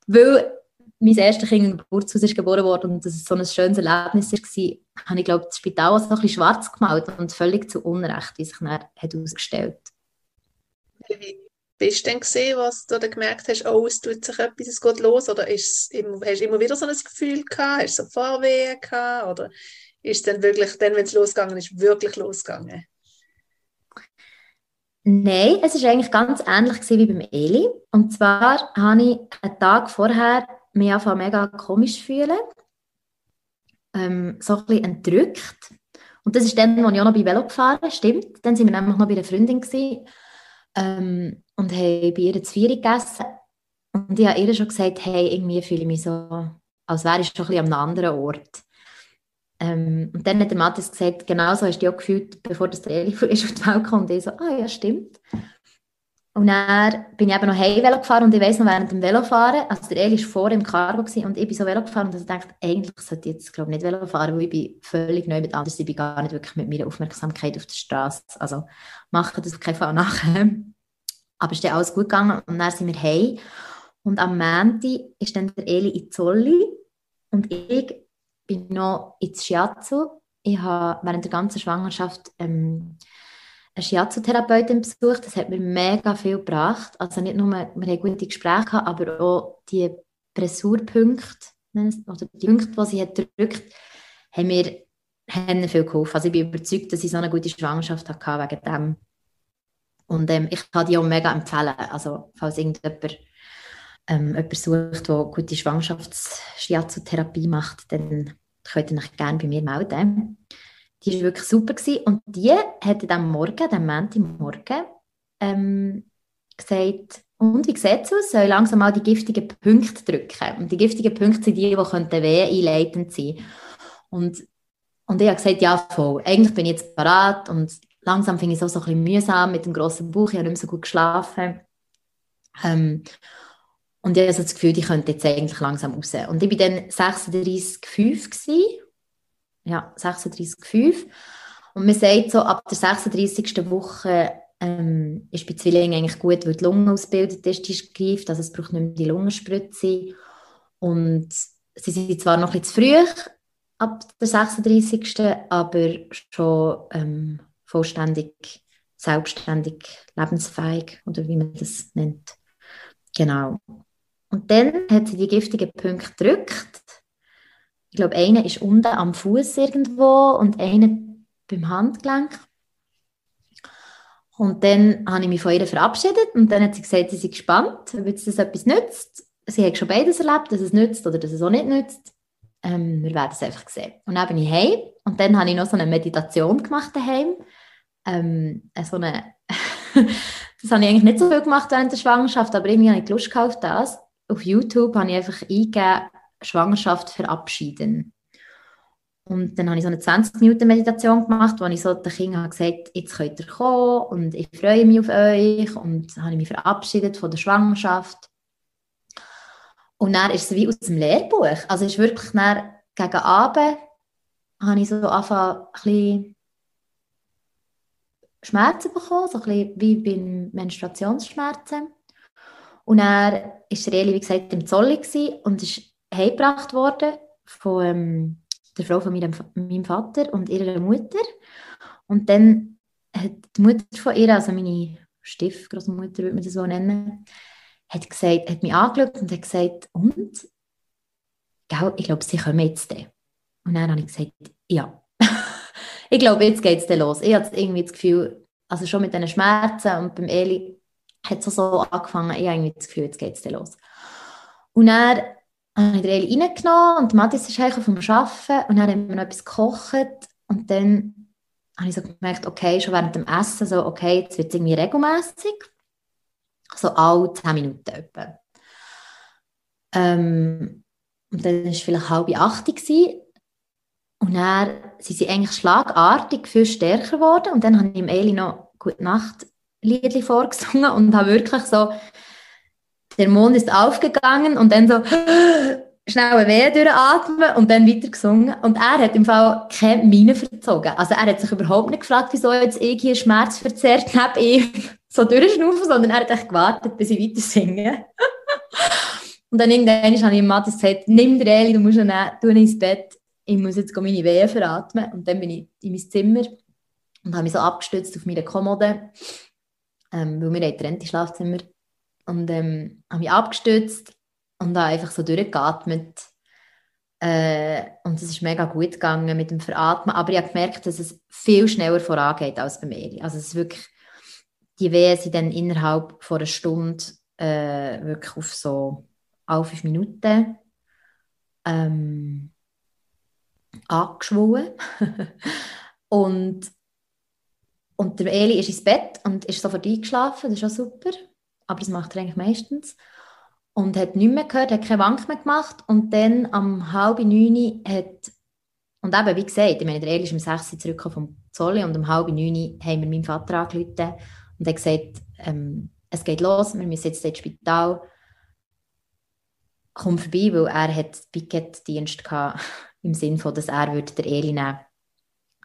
Weil mein erstes Kind im Geburtshaus ist geboren worden und das so ein schönes Erlebnis war, habe ich, glaube das Spital so ein bisschen schwarz gemalt und völlig zu Unrecht, wie sich dann hat ausgestellt Wie bist du denn gesehen, was du dann gemerkt hast, oh, es tut sich etwas, es geht los? Oder ist immer, hast du immer wieder so ein Gefühl gehabt? Hast du so Vorwehen gehabt? Oder ist es dann wirklich, dann, wenn es losgegangen ist, wirklich losgegangen? Nein, es war eigentlich ganz ähnlich wie beim Eli. Und zwar habe ich einen Tag vorher mich einfach mega komisch fühlen. Ähm, so ein bisschen entrückt. Und das ist dann, als ich auch noch bei Velo gefahren stimmt. Dann waren wir nämlich noch bei einer Freundin ähm, und haben bei ihr zu Vier gegessen. Und ich habe ihr schon gesagt, hey, irgendwie fühle ich mich so, als wäre ich schon ein bisschen an einem anderen Ort. Ähm, und dann hat der Matthias gesagt, genau so hast du dich auch gefühlt, bevor das Eli auf die Welt kam. Und ich so, ah ja, stimmt. Und dann bin ich eben noch heim Velo gefahren und ich weiss noch, während dem Velofahren, also der Eli war vor im Cargo gewesen, und ich bin so Velo gefahren und ich dachte, eigentlich sollte ich jetzt, glaube ich, nicht Velo fahren, weil ich bin völlig neu mit anders, ich bin gar nicht wirklich mit meiner Aufmerksamkeit auf der Straße. Also mache das auf keinen Fall nachher. Aber ist dann alles gut gegangen und dann sind wir heim. Und am Montag ist dann der Eli in Zolli und ich bin noch ins Shiatsu. Ich habe während der ganzen Schwangerschaft ähm, eine Shiatsu-Therapeutin besucht. Das hat mir mega viel gebracht. Also nicht nur, wir haben gute Gespräche gehabt, aber auch die Pressurpunkte, oder die Punkte, die sie hat gedrückt, haben mir haben viel geholfen. Also ich bin überzeugt, dass ich so eine gute Schwangerschaft hatte wegen dem. Und ähm, ich kann die auch mega empfehlen. Also falls irgendjemand ähm, jemand sucht, der gute Schwangerschafts-Shiatsu-Therapie macht, dann könnt ihr euch gerne bei mir melden. Die war wirklich super. Gewesen. Und die hat am Morgen, am Montagmorgen, ähm, gesagt, und wie sieht es aus? Soll ich langsam mal die giftigen Punkte drücken? Und die giftigen Punkte sind die, die könnten weh einleitend sein. Und, und ich habe gesagt, ja, voll. Eigentlich bin ich jetzt parat und langsam finde ich es auch so ein bisschen mühsam mit dem grossen Bauch. Ich habe nicht mehr so gut geschlafen. Ähm, und ich so das Gefühl, ich könnte jetzt eigentlich langsam raus. Und ich war dann 36,5 Ja, 36,5. Und man sagt so, ab der 36. Woche ähm, ist bei Zwillingen eigentlich gut, weil die Lunge ausgebildet ist, die ist greift, also es braucht nicht mehr die Lungenspritze. Und sie sind zwar noch bisschen zu früh, ab der 36. aber schon ähm, vollständig, selbstständig, lebensfähig oder wie man das nennt. Genau. Und dann hat sie die giftigen Punkte gedrückt. Ich glaube, einer ist unten am Fuß irgendwo und einer beim Handgelenk. Und dann habe ich mich von ihr verabschiedet und dann hat sie gesagt, sie sei gespannt, ob jetzt das etwas nützt. Sie hat schon beides erlebt, dass es nützt oder dass es auch nicht nützt. Ähm, wir werden es einfach sehen. Und dann bin ich heim und dann habe ich noch so eine Meditation gemacht daheim. Ähm, so eine das habe ich eigentlich nicht so viel gemacht während der Schwangerschaft, aber irgendwie habe ich Lust auf das. Auf YouTube habe ich einfach eingegeben, Schwangerschaft verabschieden. Und dann habe ich so eine 20 Minuten Meditation gemacht, wo ich so den Kindern gesagt habe, jetzt könnt ihr kommen und ich freue mich auf euch und dann habe ich mich verabschiedet von der Schwangerschaft. Und dann ist es wie aus dem Lehrbuch. Also es ist wirklich dann, gegen Abend habe ich so angefangen, ein bisschen Schmerzen bekommen, so ein bisschen wie bei Menstruationsschmerzen. Und dann war Eli, wie gesagt, im Zolli und ist heimgebracht worden von ähm, der Frau von meinem, meinem Vater und ihrer Mutter. Und dann hat die Mutter von ihr, also meine Stiefgroßmutter, würde man das so nennen, hat, gesagt, hat mich angeschaut und hat gesagt, und? Gell, ich glaube, sie kommen jetzt. Dann. Und dann habe ich gesagt, ja. Ich glaube, jetzt geht es los. Ich hatte irgendwie das Gefühl, also schon mit diesen Schmerzen und beim Eli hat es so angefangen, ich habe irgendwie das Gefühl, jetzt geht es los. Und dann habe ich den Eli reingenommen und Mathis ist heim vom Arbeiten und dann haben wir noch etwas gekocht und dann habe ich so gemerkt, okay, schon während dem Essen so, okay, jetzt wird es irgendwie regelmäßig, so alle 10 Minuten etwa. Ähm, und dann war es vielleicht halb acht gewesen. Und dann sind sie eigentlich schlagartig viel stärker geworden und dann habe ich dem Eli noch «Gute Nacht» Liedli vorgesungen und habe wirklich so der Mond ist aufgegangen und dann so schnell eine Wehe durchatmen und dann weiter gesungen. Und er hat im Fall keine Miene verzogen. Also er hat sich überhaupt nicht gefragt, wieso jetzt ich hier schmerzverzerrt neben ihm so durchschnaufen, sondern er hat echt gewartet, bis ich weiter singe. und dann irgendwann habe ich Matthias gesagt, nimm dir Eli, du musst ihn nehmen, tu ihn ins Bett, ich muss jetzt meine Wehen veratmen. Und dann bin ich in mein Zimmer und habe mich so abgestützt auf meine Kommode, ähm, weil wir ein getrennte Schlafzimmer und ähm, habe mich abgestützt und habe einfach so durchgeatmet. Äh, und es ist mega gut gegangen mit dem Veratmen. Aber ich habe gemerkt, dass es viel schneller vorangeht als bei mir. Also es ist wirklich, die Wehen sind dann innerhalb von einer Stunde äh, wirklich auf so alle fünf Minuten ähm, angeschwollen. und, und der Eli ist ins Bett und ist sofort eingeschlafen, das ist auch super aber das macht er eigentlich meistens. Und hat nichts mehr gehört, hat keine Wank mehr gemacht. Und dann am halb neun hat, und eben, wie gesagt, ich meine, der Eli ist um sechs zurück vom Zolle und um halb neun haben wir meinen Vater angerufen und hat gesagt, ähm, es geht los, wir müssen jetzt ins Spital. Komm vorbei, weil er hat Picketdienst hatte, im Sinne von, dass er würde der Eli nehmen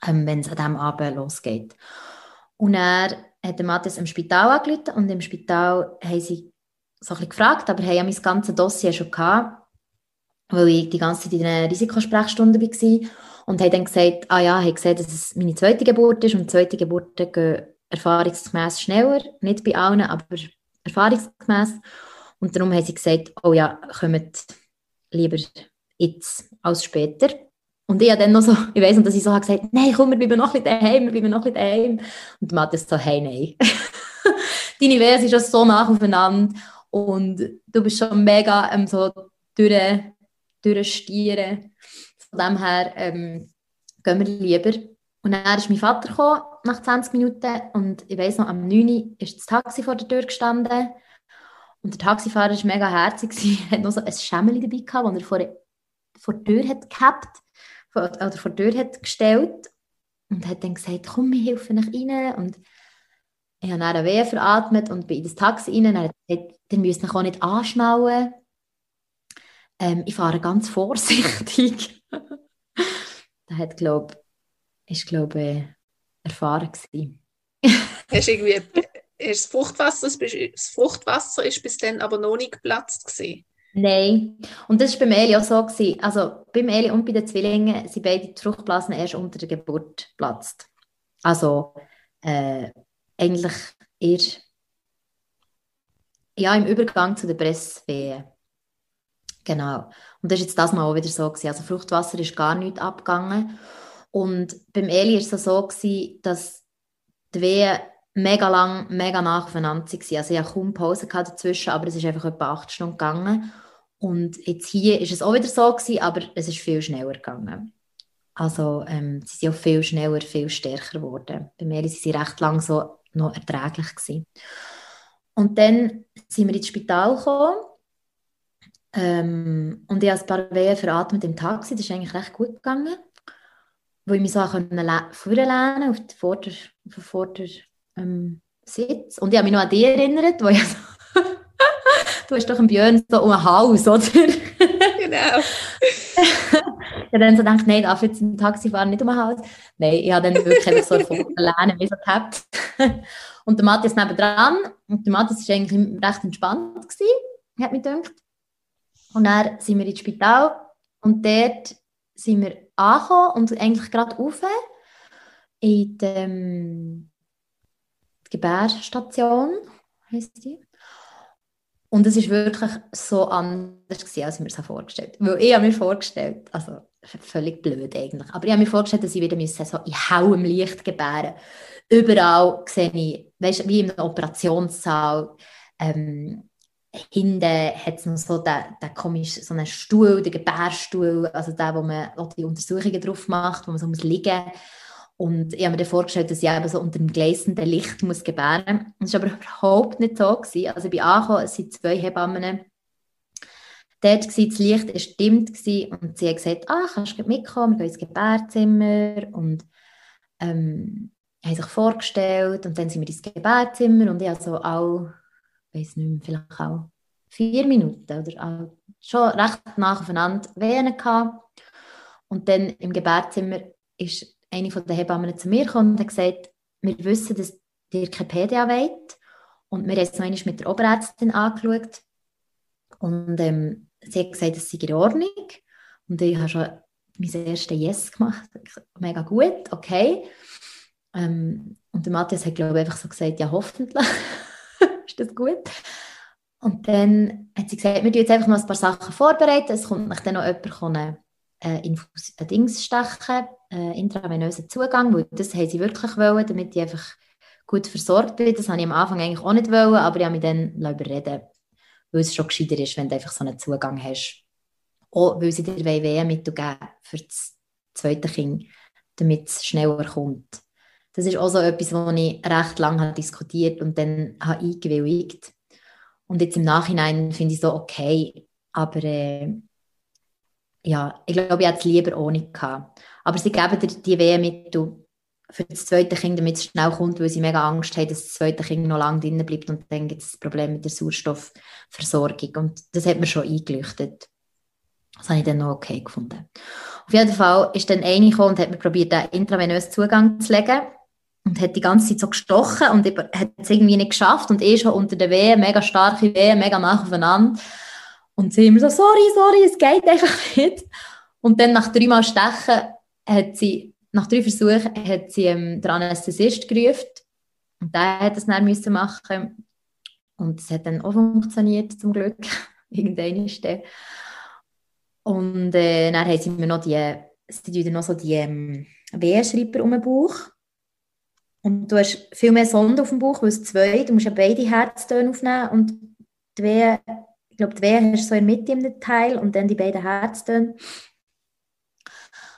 ähm, wenn es an diesem Abend losgeht. Und er hat Matthias im Spital angerufen und im Spital haben sie so ein gefragt, aber haben ja mein ganzes Dossier schon gehabt, weil ich die ganze Zeit in einer Risikosprechstunde war und haben dann gesagt, ah ja, haben gesehen, dass es meine zweite Geburt ist und zweite Geburten gehen erfahrungsgemäß schneller, nicht bei allen, aber erfahrungsgemäß und darum haben sie gesagt, oh ja, kommt lieber jetzt als später. Und ich habe dann noch so, ich weiss dass ich so habe gesagt, nein, komm, wir bleiben noch ein bisschen daheim, wir bleiben noch ein bisschen daheim. Und Matthias so, hey, nein. Deine Wesen sind schon so nach aufeinander. und du bist schon mega ähm, so durch, durchstieren. Von dem her ähm, gehen wir lieber. Und dann ist mein Vater gekommen, nach 20 Minuten und ich weiss noch, am 9 Uhr ist das Taxi vor der Tür gestanden und der Taxifahrer war mega herzig, er hat noch so ein Schemmeli dabei gehabt, das er vor, vor der Tür hat gehabt, oder vor der Tür hat gestellt und hat dann gesagt, komm, wir helfen euch rein und ich habe dann Wehe veratmet und bin in das Taxi rein und er hat gesagt, ihr müsst auch nicht anschnallen. Ähm, ich fahre ganz vorsichtig. da hat, glaube ich, glaube äh, erfahren gewesen. Hast irgendwie das Fruchtwasser, das Fruchtwasser ist bis dann aber noch nicht geplatzt gewesen? Nein. Und das war beim Eli auch so. Gewesen. Also beim Eli und bei den Zwillingen sind beide die Fruchtblasen erst unter der Geburt geplatzt. Also äh, eigentlich eher ja, im Übergang zu der Presswehe. Genau. Und das ist jetzt das Mal auch wieder so gewesen. Also Fruchtwasser ist gar nicht abgegangen. Und beim Eli war es so, gewesen, dass die Wehe mega lang, mega nah aufeinander waren. Also ich hatte kaum Pause dazwischen, aber es ist einfach etwa acht Stunden gegangen. Und jetzt hier ist es auch wieder so gewesen, aber es ist viel schneller gegangen. Also ähm, sie sind auch viel schneller, viel stärker geworden. Bei mir waren sie recht lang so noch erträglich gewesen. Und dann sind wir ins Spital gekommen ähm, und ich habe ein paar Wehen veratmet im Taxi. Das ist eigentlich recht gut gegangen, wo ich mich so vorlehnen auf den Vorder, auf den Vorder ähm, Sitz. Und ich habe mich noch an dich erinnert, wo ich so du hast doch einen Björn so um ein Haus, oder? Genau. ich habe dann so gedacht, nein, darf jetzt im Taxi fahren, nicht um ein Haus. Nein, ich habe dann wirklich so alleine wie so gehabt. Und der Matthias nebendran. Und der Matthias war eigentlich recht entspannt. Gewesen, hat mich gedacht. Und dann sind wir ins Spital. Und dort sind wir angekommen und eigentlich gerade rauf in der ähm, Gebärstation, heisst die. Und es ist wirklich so anders gewesen, als ich mir das vorgestellt habe. Weil ich habe mir vorgestellt, also völlig blöd eigentlich, aber ich habe mir vorgestellt, dass ich wieder müssen, so in hellem Licht gebären Überall sehe ich, weißt, wie im Operationssaal, ähm, hinten hat es noch so den, den komisch, so einen Stuhl, den Gebärstuhl, also der, wo man die Untersuchungen drauf macht, wo man so liegen muss und ich habe mir dann vorgestellt, dass ich eben so unter dem gleißenden Licht muss gebären muss. Das war aber überhaupt nicht so. Gewesen. Also ich bin angekommen, es sind zwei Hebammen. Dort war das Licht gewesen, und sie hat gesagt, ah, kannst du mitkommen, wir gehen ins Gebärzimmer und ähm, haben sich vorgestellt und dann sind wir ins Gebärzimmer und ich habe so auch, ich weiß nicht mehr, vielleicht auch vier Minuten oder schon recht nach aufeinander Wehen gehabt. Und dann im Gebärzimmer ist eine von den Hebammen zu mir gekommen und hat gesagt, wir wissen, dass ihr keine PDA wollt. Und wir haben es noch mit der Oberärztin angeschaut. Und ähm, sie hat gesagt, es sei in Ordnung. Und ich habe schon mein erstes Yes gemacht. Mega gut, okay. Ähm, und der Matthias hat, glaube ich, einfach so gesagt, ja, hoffentlich ist das gut. Und dann hat sie gesagt, wir tun jetzt einfach noch ein paar Sachen vorbereiten. Es kommt dann noch jemand äh, Infus äh, Dings stechen, äh, intravenösen Zugang, weil das haben sie wirklich wollen, damit ich einfach gut versorgt bin. Das habe ich am Anfang eigentlich auch nicht wollen, aber ich habe mich dann überreden weil es schon gescheiter ist, wenn du einfach so einen Zugang hast. Auch weil sie dir WW-Mittel geben für das zweite Kind, damit es schneller kommt. Das ist auch so etwas, was ich recht lange diskutiert und dann habe eingewilligt. Und jetzt im Nachhinein finde ich so okay, aber äh, ja, ich glaube, ich hätte es lieber ohne gehabt. Aber sie geben dir die Wehmittel für das zweite Kind, damit es schnell kommt, weil sie mega Angst haben, dass das zweite Kind noch lange drin bleibt und dann gibt es das Problem mit der Sauerstoffversorgung. Und das hat mir schon eingeleuchtet. Das habe ich dann noch okay gefunden. Auf jeden Fall ist dann eine gekommen und hat mir probiert, einen intravenösen Zugang zu legen und hat die ganze Zeit so gestochen und hat es irgendwie nicht geschafft und eh schon unter der Wehe, mega starke Wehe, mega nach aufeinander. Und sie immer so, sorry, sorry, es geht einfach nicht. Und dann nach dreimal Stechen hat sie, nach drei Versuchen, hat sie ähm, den Anästhesist gerufen. Und der hat das dann müssen machen. Und es hat dann auch funktioniert, zum Glück. Irgendwann ist der. Und äh, dann haben sie mir noch die, sie noch so die ähm, Wehrschreiber um den Bauch. Und du hast viel mehr Sonde auf dem Bauch, weil es zwei, du musst ja beide Herztöne aufnehmen und die Wehe, ich glaube, die Wehe ist so in der Mitte im Teil und dann die beiden Herztöne.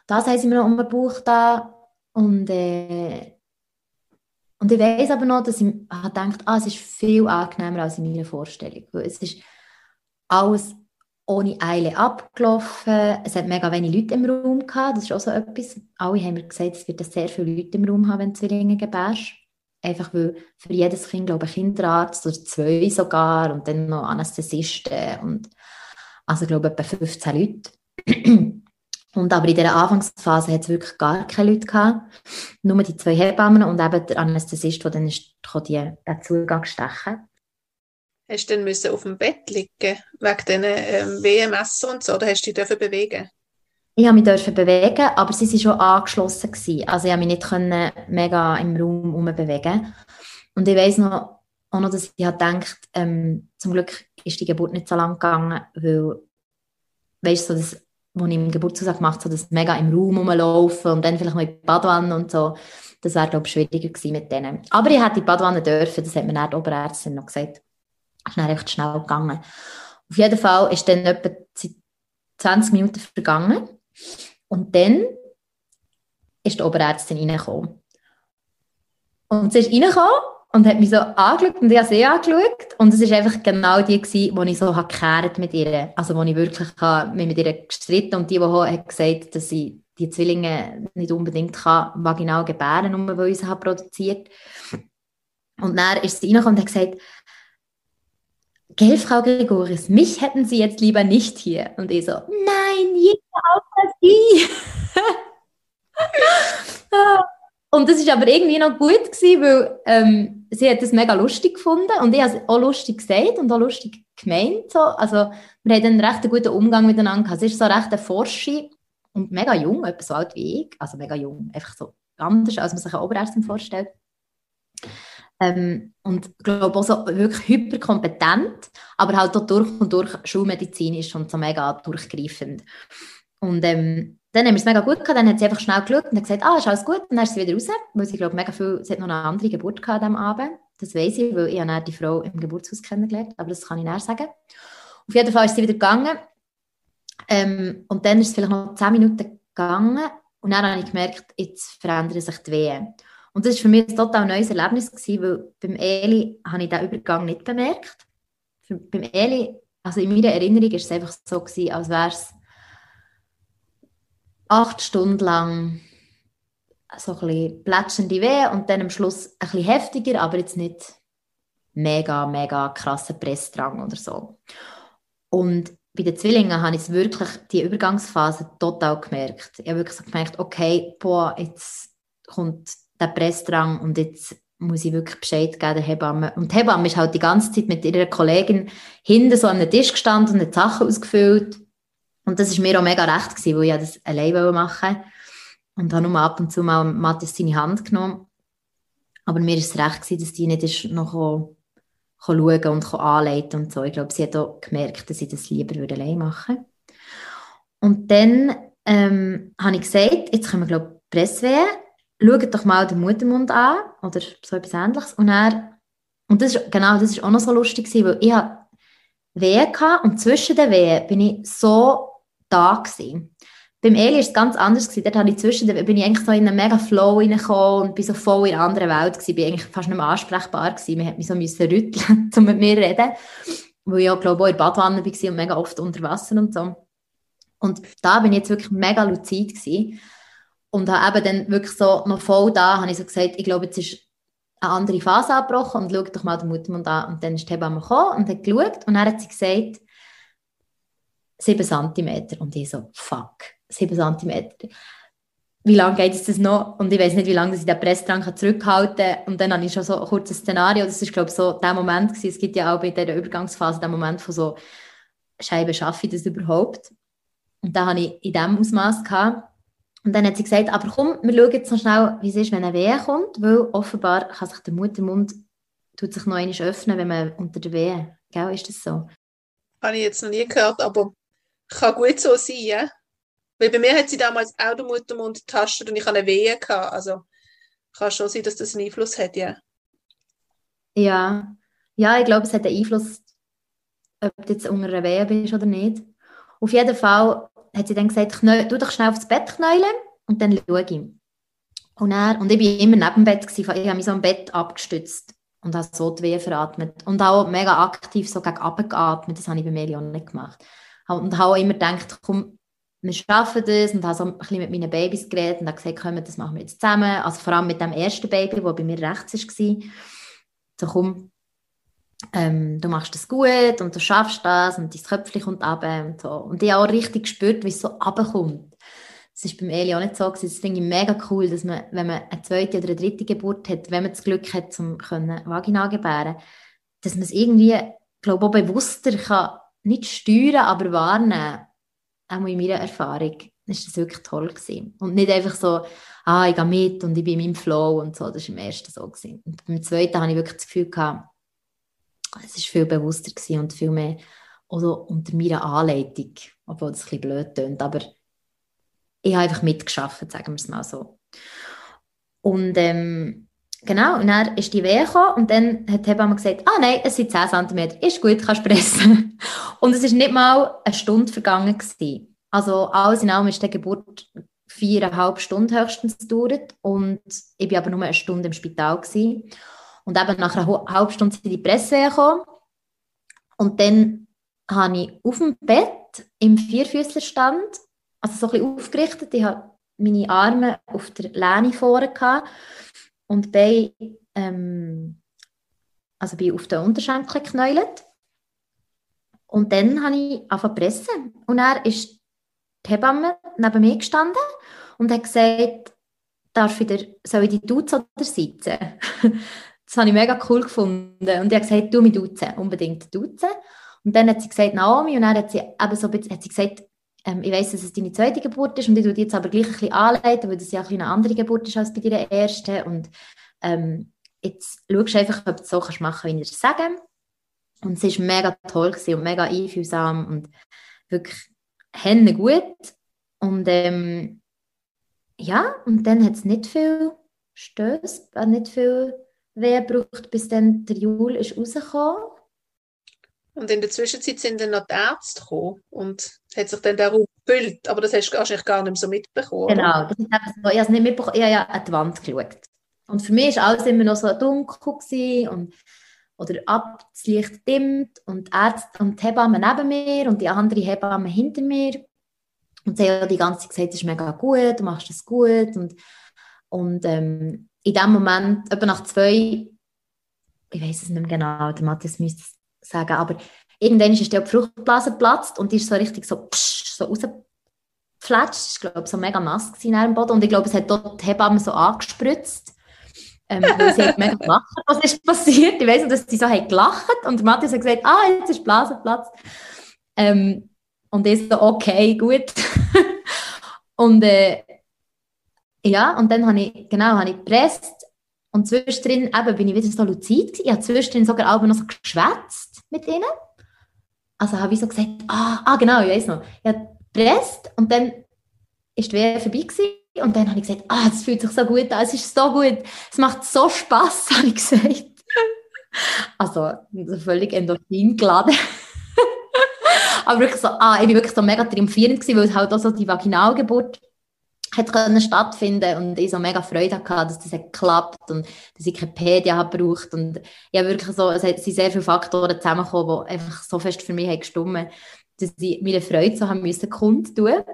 Das haben sie mir noch um den Bauch da und äh, und ich weiß aber noch, dass ich gedacht ah, es ist viel angenehmer als in meiner Vorstellung. Es ist alles ohne Eile abgelaufen. Es hat mega wenig Leute im Raum gehabt. Das ist auch so etwas. Alle haben mir gesagt, es wird sehr viele Leute im Raum haben, wenn du Zwillinge gebärst. Einfach weil für jedes Kind, glaube ich, Kinderarzt oder zwei sogar und dann noch Anästhesisten und also ich etwa 15 Leute. Und aber in dieser Anfangsphase hat es wirklich gar keine Leute gehabt. Nur die zwei Hebammen und eben der Anästhesist, der dann ist, die, den Zugang stechen. Hast du dann müssen auf dem Bett liegen, wegen diesen ähm, WMS und so, oder hast du dich bewegen ich durfte mich bewegen, aber sie waren schon angeschlossen. Gewesen. Also ich konnte mich nicht mega im Raum herumbewegen. Und ich weiss noch, auch noch, dass ich gedacht ähm, zum Glück ist die Geburt nicht so lang gegangen, weil, weißt du, so das die ich im Geburtstag gemacht habe, das mega im Raum rumlaufen und dann vielleicht noch in die Badwanne und so. Das wäre, glaube ich, schwieriger gewesen mit denen. Aber ich hätte die Badwanne dürfen, das hat mir dann die Oberärztin noch gesagt. Das ist dann recht schnell gegangen. Auf jeden Fall ist dann etwa 20 Minuten vergangen und dann ist die Oberärztin reingekommen. Und sie ist reingekommen und hat mich so angeschaut und ich habe sie angeschaut. Und es war einfach genau die, gewesen, wo ich so gekehrt mit ihr, also wo ich wirklich mich mit ihr gestritten und die, die hat gesagt, dass sie die Zwillinge nicht unbedingt kann, vaginal gebären, nur weil ich sie produziert. Und dann ist sie reingekommen und hat gesagt, Gell, Frau Gregoris, mich hätten Sie jetzt lieber nicht hier. Und ich so, nein, jeder außer Sie. Und das ist aber irgendwie noch gut gewesen, weil ähm, sie hat das mega lustig gefunden und ich habe es auch lustig gesagt und auch lustig gemeint. So. Also wir hatten einen recht guten Umgang miteinander gehabt. Sie ist so recht eine Forsche und mega jung, etwa so alt wie ich. Also mega jung, einfach so anders, als man sich eine Oberärztin vorstellt. Ähm, und glaube auch so wirklich hyperkompetent, aber halt auch durch und durch schulmedizinisch und so mega durchgreifend. Und ähm, dann haben wir es mega gut gehabt, dann hat sie einfach schnell geschaut und gesagt, ah, ist alles gut, und dann ist sie wieder raus, weil sie, glaube mega viel, sie hat noch eine andere Geburt gehabt an Abend, das weiß ich, weil ich habe die Frau im Geburtshaus kennengelernt, aber das kann ich näher sagen. Auf jeden Fall ist sie wieder gegangen ähm, und dann ist es vielleicht noch zehn Minuten gegangen und dann habe ich gemerkt, jetzt verändern sich die Wehen. Und das war für mich ein total neues Erlebnis, gewesen, weil beim Eli habe ich diesen Übergang nicht bemerkt. Für, beim Eli, also in meiner Erinnerung war es einfach so, gewesen, als wäre es acht Stunden lang so ein bisschen plätschende Weh und dann am Schluss ein bisschen heftiger, aber jetzt nicht mega, mega krasser Pressdrang oder so. Und bei den Zwillingen habe ich wirklich, die Übergangsphase total gemerkt. Ich habe wirklich so gemerkt, okay, boah, jetzt kommt der Pressdrang und jetzt muss ich wirklich Bescheid geben der Hebamme. Und die Hebamme ist halt die ganze Zeit mit ihrer Kollegin hinten so an den Tisch gestanden und hat Sachen ausgefüllt und das ist mir auch mega recht gewesen, weil ich das alleine machen wollte. Und habe nur ab und zu mal Matthias seine Hand genommen. Aber mir ist es recht gewesen, dass die nicht noch schauen und anleiten und so. Ich glaube, sie hat auch gemerkt, dass ich das lieber würde alleine machen Und dann ähm, habe ich gesagt, jetzt können wir, glaube ich, Presswehen. Schaut doch mal den Muttermund an oder so etwas Ähnliches. Und er und das ist, genau, das ist auch noch so lustig gewesen, weil ich hatte Wehen und zwischen den Wehen bin ich so da gewesen. Beim Eli war es ganz anders. Gewesen. Dort habe ich zwischen, bin ich eigentlich so in einen mega Flow reingekommen und bin so voll in einer anderen Welt gewesen. Bin eigentlich fast nicht mehr ansprechbar gewesen. Man musste mich so rütteln, um mit mir zu reden. Weil ich auch, glaube auch in der Badwanne war und mega oft unter Wasser und so. Und da bin ich jetzt wirklich mega luzid gewesen. Und habe eben dann wirklich so noch voll da, habe ich so gesagt, ich glaube, jetzt ist eine andere Phase abgebrochen und schau doch mal den Muttermund an. Und dann ist die Hebamme gekommen und hat geschaut und dann hat sie gesagt, 7 cm. Und ich so, fuck, 7 cm. Wie lange geht es das noch? Und ich weiß nicht, wie lange ich den Pressdrang zurückhalten kann. Und dann habe ich schon so ein kurzes Szenario. Das ist, glaube ich, so der Moment gewesen. Es gibt ja auch bei dieser Übergangsphase den Moment von so, Scheibe, schaffe ich das überhaupt? Und da habe ich in diesem Ausmaß gehabt. Und dann hat sie gesagt, aber komm, wir schauen jetzt noch schnell, wie es ist, wenn eine Wehe kommt, weil offenbar kann sich der Muttermund tut sich noch einmal öffnen, wenn man unter der Wehe, gell, ist das so? Habe ich jetzt noch nie gehört, aber kann gut so sein, ja? Weil bei mir hat sie damals auch den Muttermund getastet und ich hatte eine Wehe. Gehabt. Also kann schon sein, dass das einen Einfluss hat, ja. Ja, ja ich glaube, es hat einen Einfluss ob du jetzt unter einer Wehe bist oder nicht. Auf jeden Fall hat sie dann gesagt, du doch schnell aufs Bett knäulen und dann schaue ich. Und, er, und ich war immer neben dem Bett, gewesen, ich habe mich so am Bett abgestützt und habe so die Wehe veratmet. Und auch mega aktiv so gegen geatmet, das habe ich bei Melion nicht gemacht. Und habe auch immer gedacht, komm, wir schaffen das und habe so ein bisschen mit meinen Babys geredet und gesagt, komm, das machen wir jetzt zusammen. Also vor allem mit dem ersten Baby, das bei mir rechts war. So komm, ähm, du machst das gut und du schaffst das und dein Köpfchen kommt runter und so. Und ich habe auch richtig gespürt, wie es so runterkommt. Das war beim Eli auch nicht so. Gewesen. Das finde ich mega cool, dass man, wenn man eine zweite oder eine dritte Geburt hat, wenn man das Glück hat, zum können Vagina gebären, dass man es irgendwie, glaube auch bewusster kann, nicht steuern, aber wahrnehmen. Auch in meiner Erfahrung ist das wirklich toll gewesen. Und nicht einfach so, ah, ich gehe mit und ich bin in meinem Flow und so. Das war im ersten so. Gewesen. Und beim zweiten habe ich wirklich das Gefühl gehabt, es war viel bewusster und viel mehr oder unter meiner Anleitung, obwohl das ein blöd klingt, aber ich habe einfach mitgeschafft, sagen wir es mal so. Und ähm, genau, und dann ist die Wehe gekommen und dann hat die Hebamme gesagt, ah nein, es sind 10 cm, ist gut, kannst pressen. und es ist nicht mal eine Stunde vergangen gewesen. Also alles in allem ist die Geburt viereinhalb Stunden höchstens gedauert und ich war aber nur eine Stunde im Spital gewesen. Und eben nach einer halben Stunde sind die Presse gekommen. Und dann habe ich auf dem Bett im Vierfüßlerstand, also so ein bisschen aufgerichtet, ich habe meine Arme auf der Lehne vorne gehabt und bei, ähm, also bin auf den Unterschenkel geknäult. Und dann habe ich angefangen zu pressen. Und er ist die Hebamme neben mir gestanden und hat gesagt, darf ich dir, soll ich die duzen oder sitzen? Das habe ich mega cool gefunden. Und ich habe gesagt, du mich duzen, unbedingt duzen. Und dann hat sie gesagt, Naomi, und dann hat sie eben so hat sie gesagt, ähm, ich weiss, dass es deine zweite Geburt ist und ich dich jetzt aber gleich ein bisschen anleiten, weil das ja eine andere Geburt ist als bei deiner ersten. Und ähm, jetzt schaust du einfach, ob du so kannst machen wie ich es sage. Und es war mega toll und mega einfühlsam und wirklich hände gut. Und ähm, ja, und dann hat es nicht viel Stöße, äh, nicht viel wer braucht, bis dann der Jul ist rausgekommen. Und in der Zwischenzeit sind dann noch die Ärzte gekommen und hat sich dann der Raum gefüllt. Aber das hast du wahrscheinlich gar nicht so mitbekommen. Genau, das ist eben so. Ich habe es nicht mitbekommen, ich habe ja an die Wand geschaut. Und für mich war alles immer noch so dunkel und oder ab, das Licht dimmt und die Ärzte und die Hebammen neben mir und die andere Hebamme hinter mir. Und sie haben die ganze Zeit gesagt, es ist mega gut, du machst das gut. Und, und ähm, in dem Moment, etwa nach zwei, ich weiß es nicht mehr genau, der Matthias müsste es sagen, aber irgendwann ist die Fruchtblase geplatzt und die ist so richtig so, psch, so rausgeflatscht. Ich glaube, so mega nass in ihrem Boden und ich glaube, es hat dort die Hebamme so angespritzt. Ähm, weil sie hat mega gelacht, was ist passiert. Ich weiß nicht, dass sie so hat gelacht und Matthias hat gesagt, ah, jetzt ist Blase geplatzt. Ähm, und ich so, okay, gut. und äh, ja, und dann habe ich, genau, habe ich gepresst und zwischendrin eben bin ich wieder so luzid. Ich habe zwischendrin sogar auch noch so geschwätzt mit ihnen. Also habe ich so gesagt, ah, ah genau, ich weiß noch. Ich habe gepresst und dann ist die Wehe vorbei gewesen. Und dann habe ich gesagt, ah, es fühlt sich so gut an, es ist so gut, es macht so Spass, habe ich gesagt. Also, völlig Endorphin geladen. Aber wirklich so, ah, ich war wirklich so mega triumphierend gewesen, weil es halt auch so die Vaginalgeburt hat können stattfinden und ich so mega Freude hatte, dass das geklappt und dass ich keine Pedia habe gebraucht. Und ja wirklich so, es sind sehr viele Faktoren zusammengekommen, die einfach so fest für mich haben gestimmt, dass ich meine Freude so haben müssen kundtun.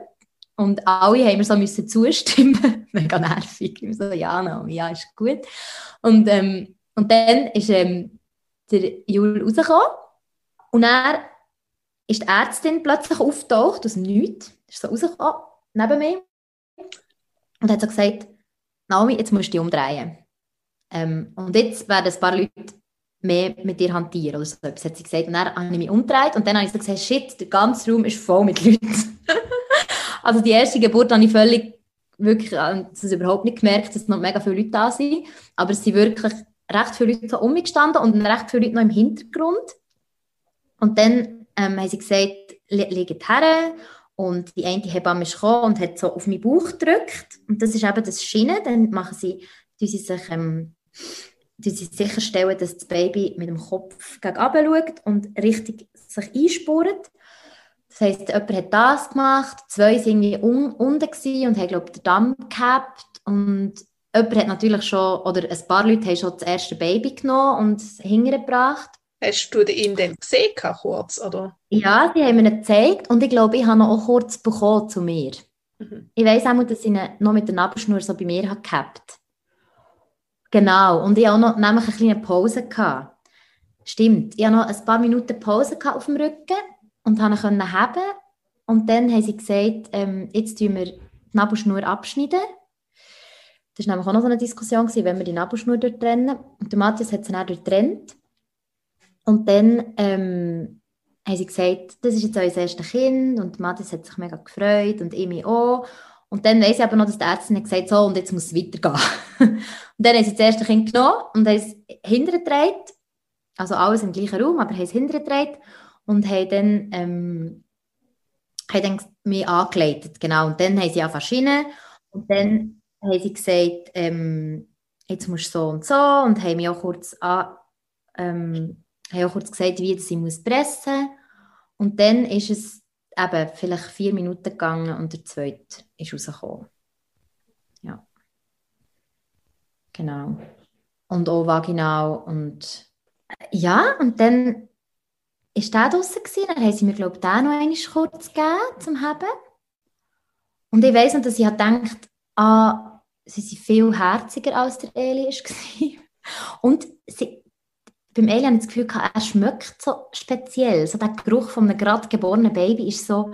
Und alle haben mir so müssen zustimmen, mega nervig, ich so, ja, no, ja, ist gut. Und, ähm, und dann ist ähm, der Jul rausgekommen. Und dann ist die Ärztin plötzlich auftaucht aus Nichts, ist so rausgekommen neben mir und hat so gesagt, Naomi, jetzt musst du dich umdrehen. Ähm, und jetzt werden ein paar Leute mehr mit dir hantieren oder so etwas, hat sie gesagt. Und dann habe ich mich umgedreht und dann habe ich so gesagt, shit, der ganze Raum ist voll mit Leuten. also die erste Geburt habe ich völlig, wirklich, äh, das überhaupt nicht gemerkt, dass noch mega viele Leute da sind. Aber es sind wirklich recht viele Leute um mich gestanden und recht viele Leute noch im Hintergrund. Und dann ähm, haben sie gesagt, liegt her und die eine Hebamme ist gekommen und hat so auf meinen Bauch gedrückt. Und das ist eben das Schienen. Dann machen sie, sie sich ähm, sie sicherstellen, dass das Baby mit dem Kopf gegen schaut und richtig sich einspurt. Das heisst, jemand hat das gemacht, zwei waren irgendwie un unten und haben, glaube ich, den Damm gehabt und jemand hat natürlich schon, oder ein paar Leute haben schon das erste Baby genommen und es hingebracht. Hast du ihn dann gesehen, kurz, oder? Ja, sie haben mir ihn gezeigt und ich glaube, ich habe ihn auch kurz bekommen zu mir. Mhm. Ich weiss auch, dass ich ihn noch mit der Nabelschnur so bei mir gehabt habe. Genau, und ich hatte auch noch nämlich eine kleine Pause. Gehabt. Stimmt, ich hatte noch ein paar Minuten Pause auf dem Rücken und konnte ihn haben. Und dann haben sie gesagt, ähm, jetzt tun wir die Nabelschnur abschneiden. Das war nämlich auch noch so eine Diskussion, gewesen, wenn wir die Nabelschnur durchtrennen. Und der Matthias hat sie dann durchtrennt. Und dann ähm, haben sie gesagt, das ist jetzt unser erstes Kind und Matthias hat sich mega gefreut und ich mich auch. Und dann weiss ich aber noch, dass die Ärztin hat gesagt so, und jetzt muss es weitergehen. und dann haben sie das erste Kind genommen und haben es hintergedreht, also alles im gleichen Raum, aber haben es hintergedreht und haben dann, ähm, haben dann mich angeleitet, genau. Und dann haben sie auch Schienen und dann haben sie gesagt, ähm, jetzt musst du so und so und haben mich auch kurz an, ähm, haben auch kurz gesagt, wie sie muss pressen und dann ist es eben vielleicht vier Minuten gegangen und der zweite ist rausgekommen. Ja. Genau. Und auch vaginal und ja, und dann ist der draußen dann haben sie mir, glaube ich, den noch einmal kurz gegeben zum Haben. Und ich weiss noch, dass ich gedacht ah, sie sind viel herziger als der Eli war. Und sie, beim Eli habe ich das Gefühl, er schmeckt so speziell. So der Geruch von einem gerade geborenen Baby ist so,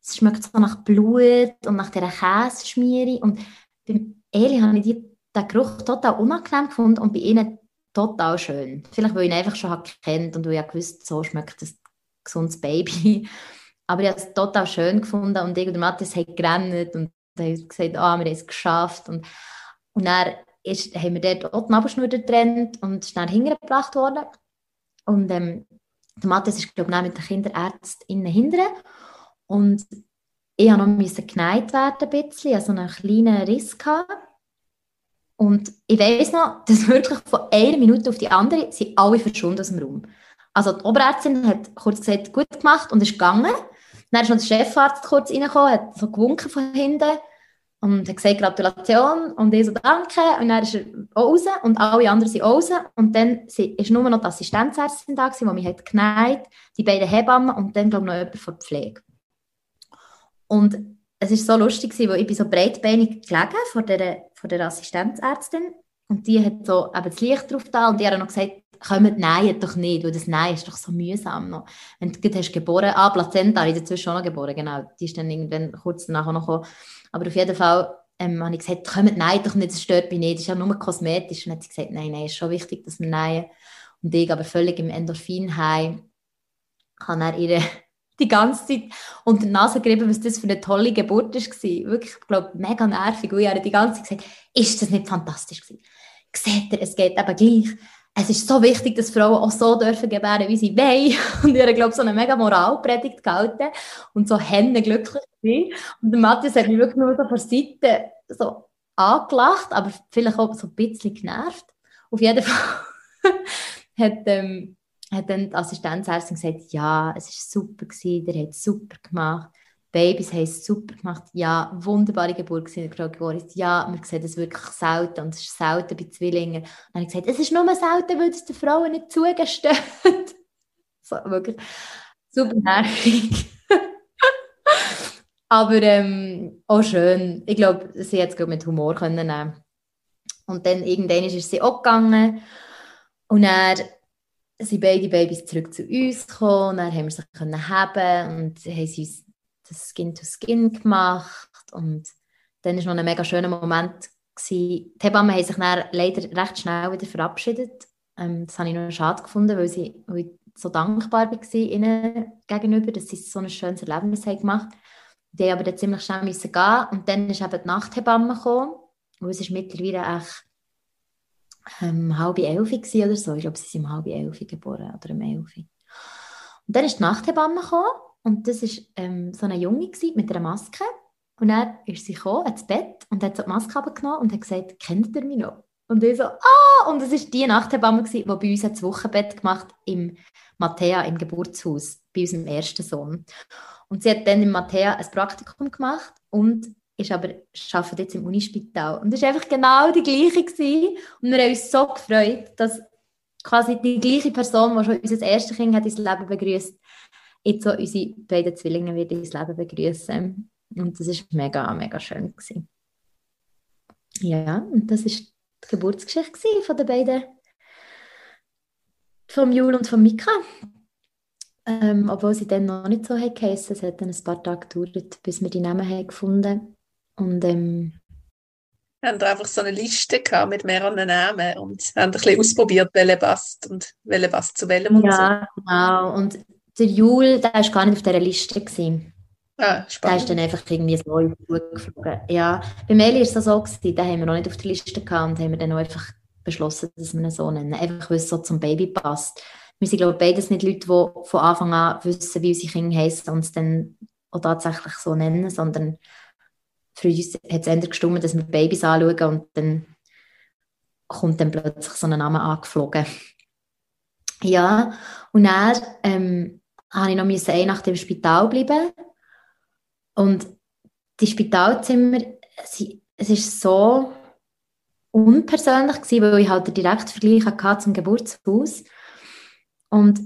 es schmeckt so nach Blut und nach dieser Käseschmiere. Und beim Eli habe ich die, den Geruch total unangenehm gefunden und bei ihnen total schön. Vielleicht, weil ich ihn einfach schon kennt und weil ich gewusst so schmeckt das gesundes Baby. Aber ich habe es total schön gefunden und ich und Matthias haben gerannt und haben gesagt, ah, wir haben es geschafft. Und, und dann ist, haben wir dort auch die Nabelschnur getrennt und ist dann hingebracht worden. Und ähm, der Matthias ist, glaube ich, mit der Kinderärztin hinten. Und ich musste noch müssen geneigt werden ein bisschen, also einen kleinen Riss gehabt. Und ich weiß noch, dass wirklich von einer Minute auf die andere sind alle verschwunden aus dem Raum. Also die Oberärztin hat kurz gesagt, gut gemacht und ist gegangen. Dann ist noch der Chefarzt kurz reingekommen, hat so gewunken von hinten und hat gesagt, Gratulation und ich so, danke. Und dann ist er auch raus und alle anderen sind raus. Und dann ist nur noch die Assistenzärztin da, die mich hat geneigt, die beiden Hebammen und dann, glaube ich, noch jemand von der Pflege. Und es war so lustig, weil ich so breitbeinig gelegen vor der, vor der Assistenzärztin und die hat so eben das Licht drauf da und die hat noch gesagt, kommt Nein doch nicht, weil das Nein ist doch so mühsam noch. Wenn du hast geboren, ah, Plazenta, ich dazwischen auch noch geboren, genau, die ist dann irgendwann kurz danach auch noch gekommen. Aber auf jeden Fall ähm, habe ich gesagt, kommt Nein doch nicht, das stört mich nicht, das ist ja nur kosmetisch. Und dann hat sie gesagt, nein, nein, ist schon wichtig, dass wir Nein. Und ich aber völlig im Endorphin heim, kann er ihre die ganze Zeit unter die Nase gerieben, was das für eine tolle Geburt war. Wirklich, ich glaube, mega nervig. Und ich habe die ganze Zeit gesagt, ist das nicht fantastisch gewesen? Seht ihr, es geht eben gleich es ist so wichtig, dass Frauen auch so dürfen gebären, wie sie wollen. Und ich habe, glaube so eine mega Moralpredigt gehalten und so Hände glücklich gewesen. Und der Matthias hat mich wirklich nur so von Seite so angelacht, aber vielleicht auch so ein bisschen genervt. Auf jeden Fall hat, ähm, hat dann die Assistenzärztin gesagt, ja, es war super, gewesen, der hat super gemacht. Babys haben es super gemacht. Ja, wunderbare Geburt Frau Goris. Ja, man sieht es wirklich selten und es ist selten bei Zwillingen. Und dann habe ich gesagt, es ist nur selten, weil es den Frauen nicht zugesteht. so, wirklich super nervig. Aber ähm, auch schön. Ich glaube, sie hat es mit Humor können nehmen. Und dann irgendwann ist sie auch gegangen. Und dann sind beide Babys zurück zu uns gekommen. Dann haben wir sie können haben und haben sie uns das Skin-to-Skin gemacht und dann war noch ein mega schöner Moment. Gewesen. Die Hebammen haben sich dann leider recht schnell wieder verabschiedet. Ähm, das habe ich noch schade gefunden, weil, sie, weil ich so dankbar war ihnen gegenüber, dass sie so ein schönes Erlebnis haben gemacht haben. Die haben aber dann ziemlich schnell müssen gehen und dann ist eben die Nachthebamme gekommen und es ist mittlerweile echt ähm, halb elf oder so. Ich glaube, sie sind um halb elf geboren oder um elf. Und dann ist die Nachthebamme gekommen und das war ähm, so eine Junge mit einer Maske. Und dann ist sie gekommen, ins Bett und hat so die Maske abgenommen und hat gesagt, kennt ihr mich noch? Und ich so, ah! Und es war die Nachthebamme, die bei uns das Wochenbett gemacht im Mattea, im Geburtshaus, bei unserem ersten Sohn. Und sie hat dann in Mattea ein Praktikum gemacht und ist aber arbeitet jetzt im Unispital. Und es war einfach genau die gleiche. Gewesen. Und wir haben uns so gefreut, dass quasi die gleiche Person, die schon unser erstes Kind hat ins Leben begrüßt, jetzt so unsere beiden Zwillinge wieder ins Leben begrüßen. Und das war mega, mega schön. Gewesen. Ja, und das war die Geburtsgeschichte von den beiden, von Jul und von Mika. Ähm, obwohl sie dann noch nicht so geheißen. Es hat dann ein paar Tage gedauert, bis wir die Namen haben gefunden Und ähm, wir haben einfach so eine Liste gehabt mit mehreren Namen und haben ein bisschen ausprobiert, welche passt und welche passt zu welchem und ja, so. genau. Und der Jul, der war gar nicht auf dieser Liste. Gewesen. Ah, spannend. Der ist dann einfach irgendwie so geflogen. Ja, bei Meli war es so, gewesen, den haben wir noch nicht auf der Liste gehabt und haben wir dann einfach beschlossen, dass wir ihn so nennen. Einfach, weil es so zum Baby passt. Wir sind, glaube ich, beides nicht Leute, die von Anfang an wissen, wie unsere Kinder heißen und es dann auch tatsächlich so nennen, sondern für uns hat es eher gestimmt, dass wir Babys anschauen und dann kommt dann plötzlich so ein Name angeflogen. Ja, und dann ähm, habe ich noch eine Nacht im Spital bleiben und die Spitalzimmer, sie, es ist so unpersönlich gewesen, weil ich halt den Direktvergleich hatte zum Geburtshaus und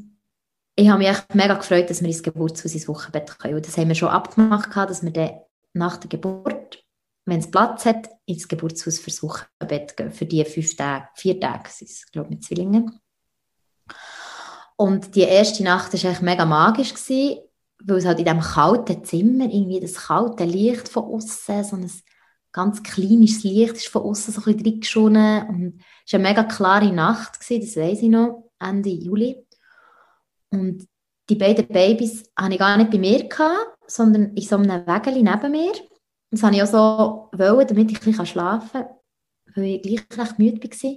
ich habe mich echt mega gefreut, dass wir ins Geburtshaus ins Wochenbett können. Und das haben wir schon abgemacht, dass wir dann nach der Geburt, wenn es Platz hat, ins Geburtshaus fürs Wochenbett gehen, für die fünf Tage, vier Tage sind es, glaube ich, mit Zwillingen. Und die erste Nacht war echt mega magisch, gewesen, weil es halt in diesem kalten Zimmer, irgendwie das kalte Licht von außen, so ein ganz kleines Licht ist von außen so ein bisschen reingeschonen und es war eine mega klare Nacht, gewesen, das weiß ich noch, Ende Juli. Und die beiden Babys hatte ich gar nicht bei mir, gehabt, sondern in so einem Wägeli neben mir. Das wollte ich auch so, wollen, damit ich ein bisschen schlafen kann, weil ich gleich recht müde war.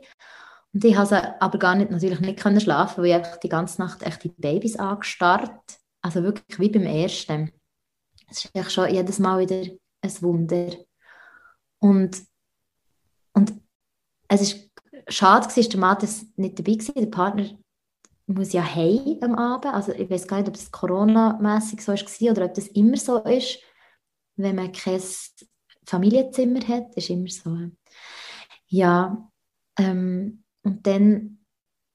Und ich konnte aber gar nicht, natürlich nicht können schlafen, weil ich die ganze Nacht echt die Babys angestarrt Also wirklich wie beim ersten. Es ist echt schon jedes Mal wieder ein Wunder. Und, und es ist schade, dass der Matthias nicht dabei war. Der Partner muss ja heim am Abend. Also ich weiß gar nicht, ob es Corona-mässig so war oder ob das immer so ist, wenn man kein Familienzimmer hat. Das ist immer so. Ja, ähm, und dann,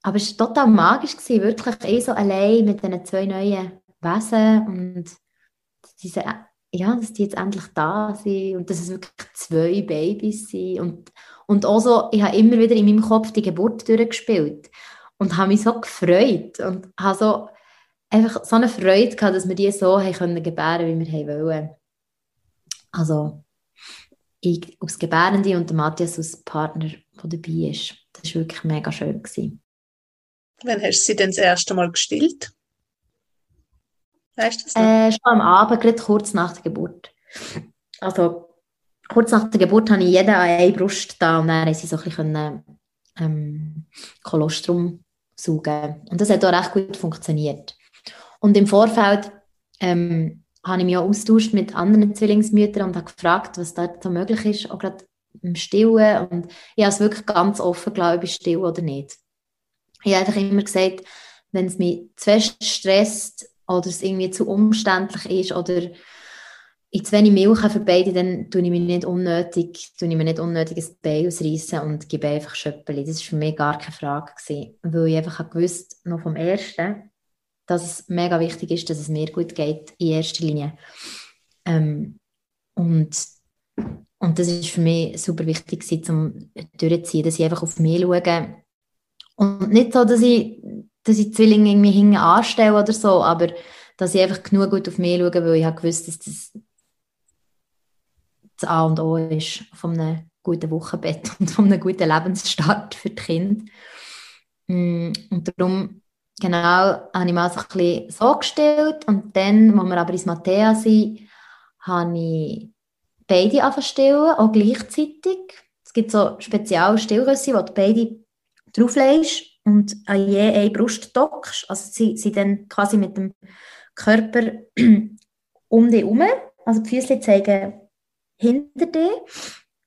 aber es war total magisch, gewesen, wirklich eh so allein mit diesen zwei neuen Wesen und diese, ja, dass die jetzt endlich da sind und dass es wirklich zwei Babys sind und, und auch so, ich habe immer wieder in meinem Kopf die Geburt durchgespielt und habe mich so gefreut und habe so einfach so eine Freude gehabt, dass wir die so haben können gebären, wie wir wollen. Also ich als Gebärende und Matthias als Partner, der dabei ist. Das war wirklich mega schön. Gewesen. Wann hast du sie denn das erste Mal gestillt? Weißt du das noch? Äh, schon am Abend, gerade kurz nach der Geburt. Also kurz nach der Geburt hatte ich jede eine Brust da und dann konnte sie so ein bisschen ähm, Kolostrum saugen. Und das hat auch recht gut funktioniert. Und im Vorfeld ähm, habe ich mich auch austauscht mit anderen Zwillingsmüttern und habe gefragt, was da so möglich ist, auch gerade im Stillen. Und ich habe es wirklich ganz offen glaube ob ich still oder nicht. Ich habe einfach immer gesagt, wenn es mich zu fest stresst oder es irgendwie zu umständlich ist oder ich zu wenig Milch habe für beide, dann tue ich mich nicht unnötig, tue ich mir nicht unnötig ein Bein ausreißen und gebe einfach Schöppeli. Das war für mich gar keine Frage, gewesen, weil ich einfach gewusst noch vom Ersten, dass es mega wichtig ist, dass es mir gut geht, in erster Linie. Ähm, und, und das ist für mich super wichtig zum durchzuziehen, dass ich einfach auf mich schaue und nicht so, dass ich, dass ich Zwillinge irgendwie hinten anstelle oder so, aber dass ich einfach genug gut auf mich schaue, weil ich habe gewusst, dass das das A und O ist von einem guten Wochenbett und von einem guten Lebensstart für die Kinder. Mm, und darum, genau, habe ich mir also ein bisschen so gestellt und dann, als wir aber ins Mattea sind, habe ich beide anfangen auch gleichzeitig. Es gibt so spezielle Stillrüsse, wo du beide drauflegst und an je eine Brust dockst. Also sie sind dann quasi mit dem Körper um dich herum. Also die Füße zeigen hinter dir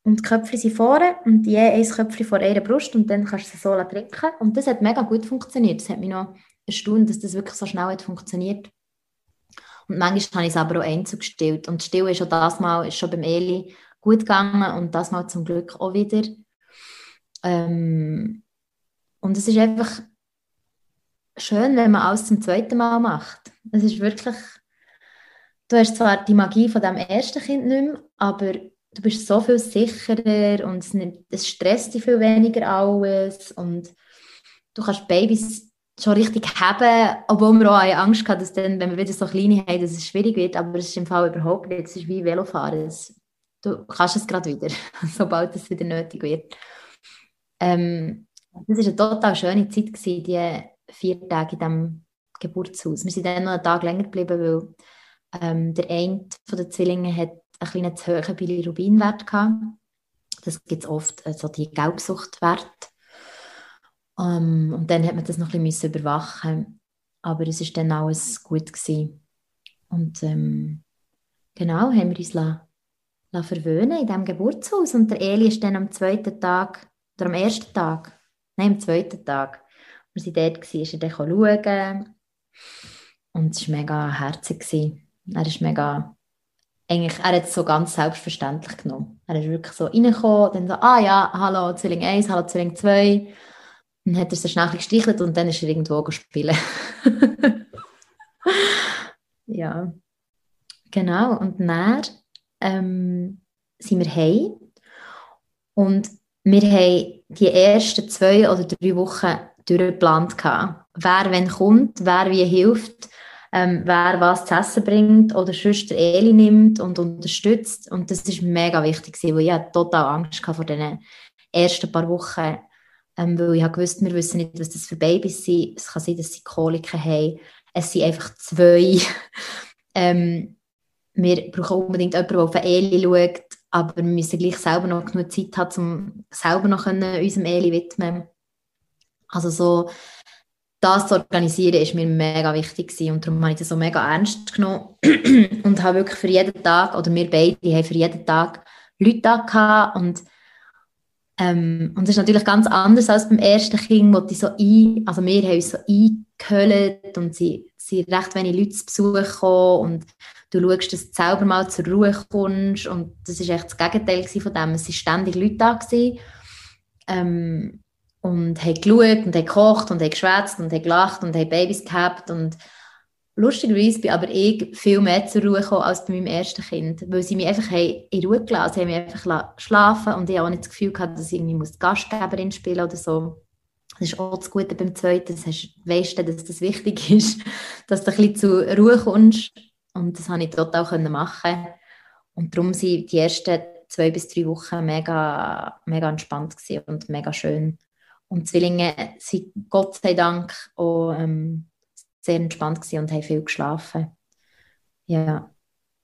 und die Köpfe sind vorne und je ein Köpfchen vor ihrer Brust und dann kannst du sie so drücken. Und das hat mega gut funktioniert. Das hat mich noch erstaunt, dass das wirklich so schnell hat funktioniert. Und manchmal habe ich es aber auch einzeln gestillt. Und Still ist schon das Mal ist schon beim Eli gut gegangen und das Mal zum Glück auch wieder. Ähm, und es ist einfach schön, wenn man alles zum zweiten Mal macht. Es ist wirklich, du hast zwar die Magie von dem ersten Kind nicht mehr, aber du bist so viel sicherer und es, nimmt, es stresst dich viel weniger alles und du kannst Babys schon richtig haben, obwohl wir auch Angst hatten, dass dann, wenn wir wieder so kleine haben, dass es schwierig wird, aber es ist im Fall überhaupt nicht, es ist wie Velofahren, du kannst es gerade wieder, sobald es wieder nötig wird. Ähm, das war eine total schöne Zeit, gewesen, die vier Tage in diesem Geburtshaus. Wir sind dann noch einen Tag länger geblieben, weil ähm, der eine von den Zwillingen hat einen kleinen zu hohen Bilirubinwert gehabt. Das gibt es oft, also die Gelbsuchtwert. Um, ähm, und dann hat man das noch ein bisschen überwachen aber es war dann alles gut gewesen. Und ähm, genau, haben wir uns la, la verwöhnen in diesem Geburtshaus. Und der Eli ist dann am zweiten Tag, oder am ersten Tag, nein, am zweiten Tag, wir waren dort, war er dann schauen. Und es war mega herzig. Er ist mega eigentlich, er hat es so ganz selbstverständlich genommen. Er ist wirklich so reingekommen, dann so, ah ja, hallo Zwilling 1, hallo Zwilling 2. Dann hat er so schnell gestichelt und dann ist er irgendwo gespielt. ja, genau. Und dann ähm, sind wir heim und wir haben die ersten zwei oder drei Wochen durchgeplant. Wer wenn kommt, wer wie hilft ähm, wer was zu essen bringt oder der Eli nimmt und unterstützt. Und das ist mega wichtig, weil ich hatte total Angst vor den ersten paar Wochen, ähm, weil ich wusste, wir wissen nicht, was das für Babys sind. Es kann sein, dass sie Koliken haben. Es sind einfach zwei. ähm, wir brauchen unbedingt jemanden, der auf Eli schaut, aber wir müssen gleich selber noch genug Zeit haben, um selber noch unserem Eli widmen Also so das zu organisieren, ist mir mega wichtig gewesen. und darum habe ich das so mega ernst genommen und habe wirklich für jeden Tag, oder wir beide haben für jeden Tag Leute da gehabt und ähm, und das ist natürlich ganz anders als beim ersten Kind, wo die so ein, also wir haben uns so eingehüllt und sie sind recht wenig Leute zu Besuch gekommen und du schaust, dass du selber mal zur Ruhe kommst und das ist echt das Gegenteil von dem. Es waren ständig Leute da. Ähm, und haben geschaut und haben gekocht und haben geschwätzt und haben gelacht und haben Babys gehabt und lustigerweise bin aber ich viel mehr zur Ruhe gekommen als bei meinem ersten Kind, weil sie mich einfach in Ruhe gelassen sie haben mich einfach schlafen und ich habe auch nicht das Gefühl gehabt, dass ich irgendwie muss Gastgeberin spielen oder so. Das ist auch das Gute beim Zweiten, das weißt du, dass das wichtig ist, dass du ein bisschen zur Ruhe kommst und das konnte ich total machen und darum sind die ersten zwei bis drei Wochen mega, mega entspannt und mega schön. Und Zwillinge sind Gott sei Dank auch ähm, sehr entspannt und haben viel geschlafen. Ja.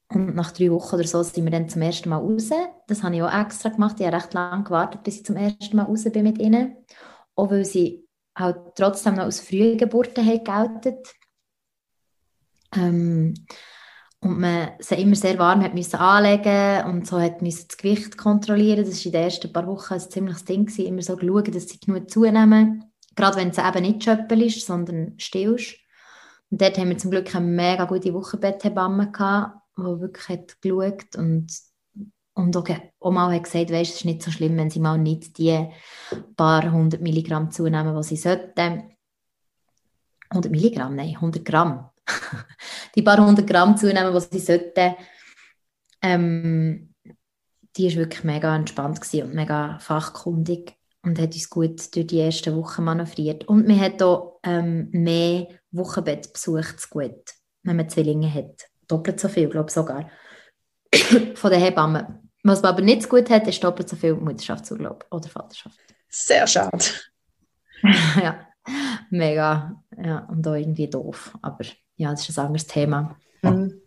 Und nach drei Wochen oder so sind wir dann zum ersten Mal raus. Das habe ich auch extra gemacht. Ich habe recht lange gewartet, bis ich zum ersten Mal raus bin mit ihnen. Auch weil sie halt trotzdem noch aus frühen Geburten gelten. Ähm, und man sie immer sehr warm hat müssen anlegen und so hat müssen das Gewicht kontrollieren. Das war in den ersten paar Wochen ein ziemliches Ding, gewesen. immer so schauen, dass sie genug zunehmen. Gerade wenn es eben nicht Schöppel ist, sondern still ist. Und dort haben wir zum Glück eine mega gute Wochenbetthebamme gehabt, die wirklich hat geschaut und, und auch, auch mal hat gesagt, weißt, es ist nicht so schlimm, wenn sie mal nicht die paar hundert Milligramm zunehmen, die sie sollten. 100 Milligramm? Nein, 100 Gramm die paar hundert Gramm zunehmen, die sie sollten, ähm, die war wirklich mega entspannt und mega fachkundig und hat uns gut durch die ersten Wochen manövriert. Und man hat auch ähm, mehr Wochenbettbesuch zu gut, wenn man Zwillinge hat. Doppelt so viel, glaube ich sogar, von den Hebammen. Was man aber nicht so gut hat, ist doppelt so viel Mutterschaftsurlaub oder Vaterschaft. Sehr schade. ja, mega. Ja, und auch irgendwie doof. Aber ja, das ist ein anderes Thema. Mhm.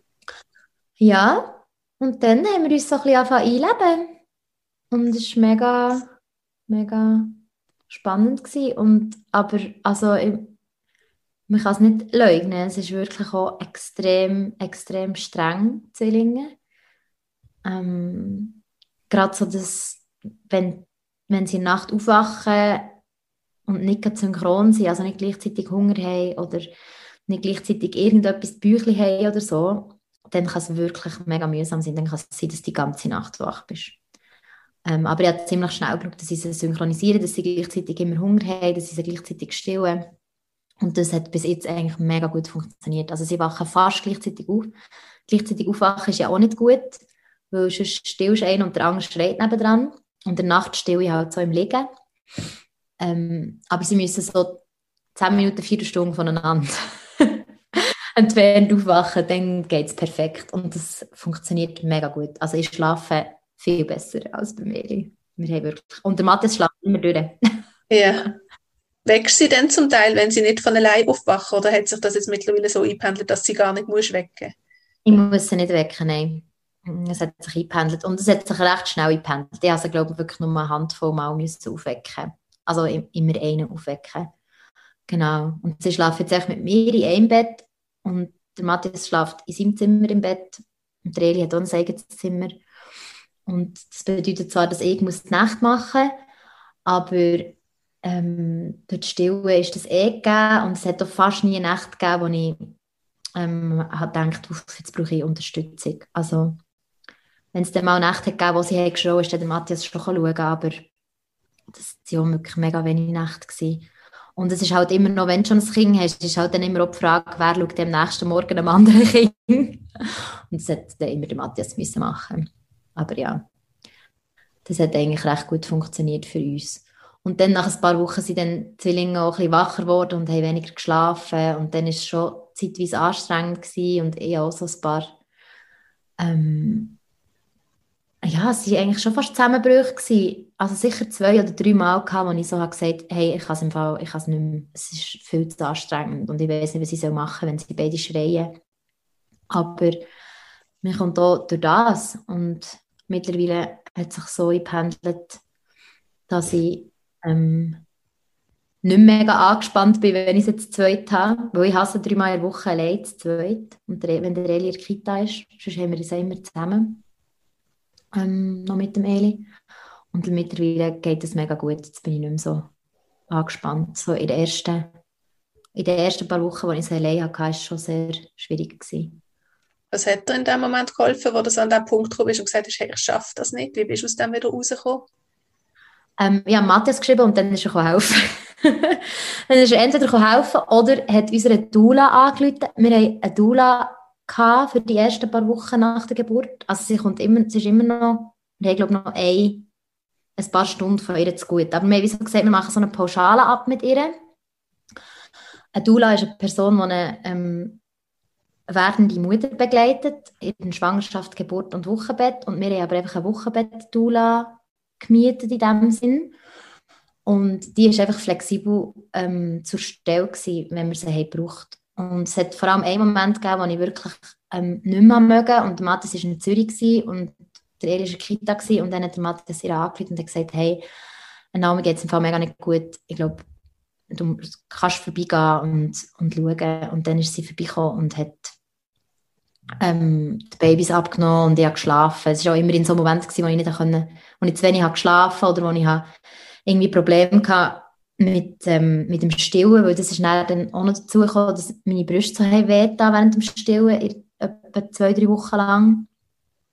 Ja, und dann haben wir uns so ein bisschen einleben. Und es war mega, mega spannend. Gewesen. Und, aber also, ich, man kann es nicht leugnen, es ist wirklich auch extrem, extrem streng, Zwillinge. Ähm, Gerade so das, wenn, wenn sie in der Nacht aufwachen und nicht synchron sind, also nicht gleichzeitig Hunger haben oder nicht gleichzeitig irgendetwas Büchli haben oder so, dann kann es wirklich mega mühsam sein. Dann kann es sein, dass du die ganze Nacht wach bist. Ähm, aber ich habe ziemlich schnell gebraucht, dass sie sie synchronisieren, dass sie gleichzeitig immer Hunger haben, dass sie sie gleichzeitig stillen. Und das hat bis jetzt eigentlich mega gut funktioniert. Also sie wachen fast gleichzeitig auf. Gleichzeitig aufwachen ist ja auch nicht gut, weil sonst stillst einen und der andere schreit nebendran. Und der Nacht stille ich halt so im Liegen. Ähm, aber sie müssen so 10 Minuten, 4 Stunden voneinander entfernt aufwachen, dann geht es perfekt. Und das funktioniert mega gut. Also ich schlafe viel besser als bei mir. Wir haben wirklich, und der Matthias schläft immer durch. ja. Wächst sie denn zum Teil, wenn sie nicht von allein aufwachen? Oder hat sich das jetzt mittlerweile so eingependelt, dass sie gar nicht muss wecken Ich muss sie nicht wecken, nein. Es hat sich eingependelt. Und es hat sich recht schnell eingependelt. Ich habe glaube ich, wirklich nur eine Handvoll Mal müssen aufwecken Also immer einen aufwecken. Genau. Und sie schlafen jetzt mit mir in einem Bett. Und der Matthias schläft in seinem Zimmer im Bett. Und der Eli hat auch ein eigenes Zimmer. Und das bedeutet zwar, dass ich muss die Nacht machen muss, aber ähm, durch die Stille ist das eh gegeben. Und es hat auch fast nie eine Nacht gegeben, wo ich ähm, habe gedacht, jetzt brauche ich Unterstützung. Also, wenn es dann mal eine Nacht hat gegeben, wo sie geschrien, ist dann Matthias schon schauen, aber das war wirklich mega wenig Nacht. Gewesen. Und es ist halt immer noch, wenn du schon ein Kind hast, ist halt dann immer auch die Frage, wer schaut am nächsten Morgen einem anderen Kind. Und das hat dann immer der Matthias müssen machen. Aber ja, das hat eigentlich recht gut funktioniert für uns. Und dann nach ein paar Wochen sind dann die Zwillinge auch ein bisschen wacher geworden und haben weniger geschlafen. Und dann war es schon zeitweise anstrengend gewesen und ich auch so ein paar ähm, ja, es waren eigentlich schon fast Zusammenbrüche. Gewesen. Also sicher zwei oder drei Mal, gehabt, wo ich so habe gesagt hey, ich kann es im Fall, ich kann es nicht mehr, es ist viel zu anstrengend und ich weiß nicht, was ich machen soll, wenn sie beide schreien. Aber mir kommt auch durch das und mittlerweile hat sich so eingependelt, dass ich ähm, nicht mega angespannt bin, wenn ich es jetzt zweit habe, weil ich hasse dreimal in der Woche allein zu zweit und wenn der Eli in der Kita ist, sonst haben wir es immer zusammen ähm, noch mit dem Eli. Und mittlerweile geht es mega gut. Jetzt bin ich nicht mehr so angespannt. So in, der ersten, in den ersten paar Wochen, als ich es allein hatte, war es schon sehr schwierig. Gewesen. Was hat dir in dem Moment geholfen, wo du an den Punkt gekommen bist und gesagt hast, hey, ich schaffe das nicht? Wie bist du aus dem wieder rausgekommen? Ähm, ich habe Matthias geschrieben und dann ist er helfen. dann ist er entweder helfen oder hat unsere Dula angerufen. Wir haben eine Dula für die ersten paar Wochen nach der Geburt. Also sie kommt immer, sie ist immer noch, haben glaube noch ein, ein paar Stunden von ihr zu gut. Aber wir haben gesagt, wir machen so eine Pauschale ab mit ihr. Eine Dula ist eine Person, die eine ähm, werdende Mutter begleitet, in Schwangerschaft, Geburt und Wochenbett. Und wir haben aber einfach eine Wochenbett-Dula gemietet in diesem Sinn. Und die ist einfach flexibel ähm, zur Stelle gewesen, wenn wir sie haben gebraucht und es hat vor allem einen Moment gegeben, wo ich wirklich ähm, nicht mehr mögen und Matthias war in Zürich und der Eli war in der Kita gewesen, und dann hat der Matthias ihr angerufen und hat gesagt, hey, Naomi geht es im Fall mega nicht gut, ich glaube, du kannst vorbeigehen und, und schauen. Und dann ist sie vorbeigekommen und hat ähm, die Babys abgenommen und ich habe geschlafen. Es war auch immer in so einem Moment, gewesen, wo ich, nicht konnte, wo ich zu wenig habe geschlafen oder wo ich irgendwie Probleme hatte, mit, ähm, mit dem Stillen, weil das ist dann auch noch dazu gekommen, dass meine Brüste so haben während dem Stillen, etwa zwei, drei Wochen lang.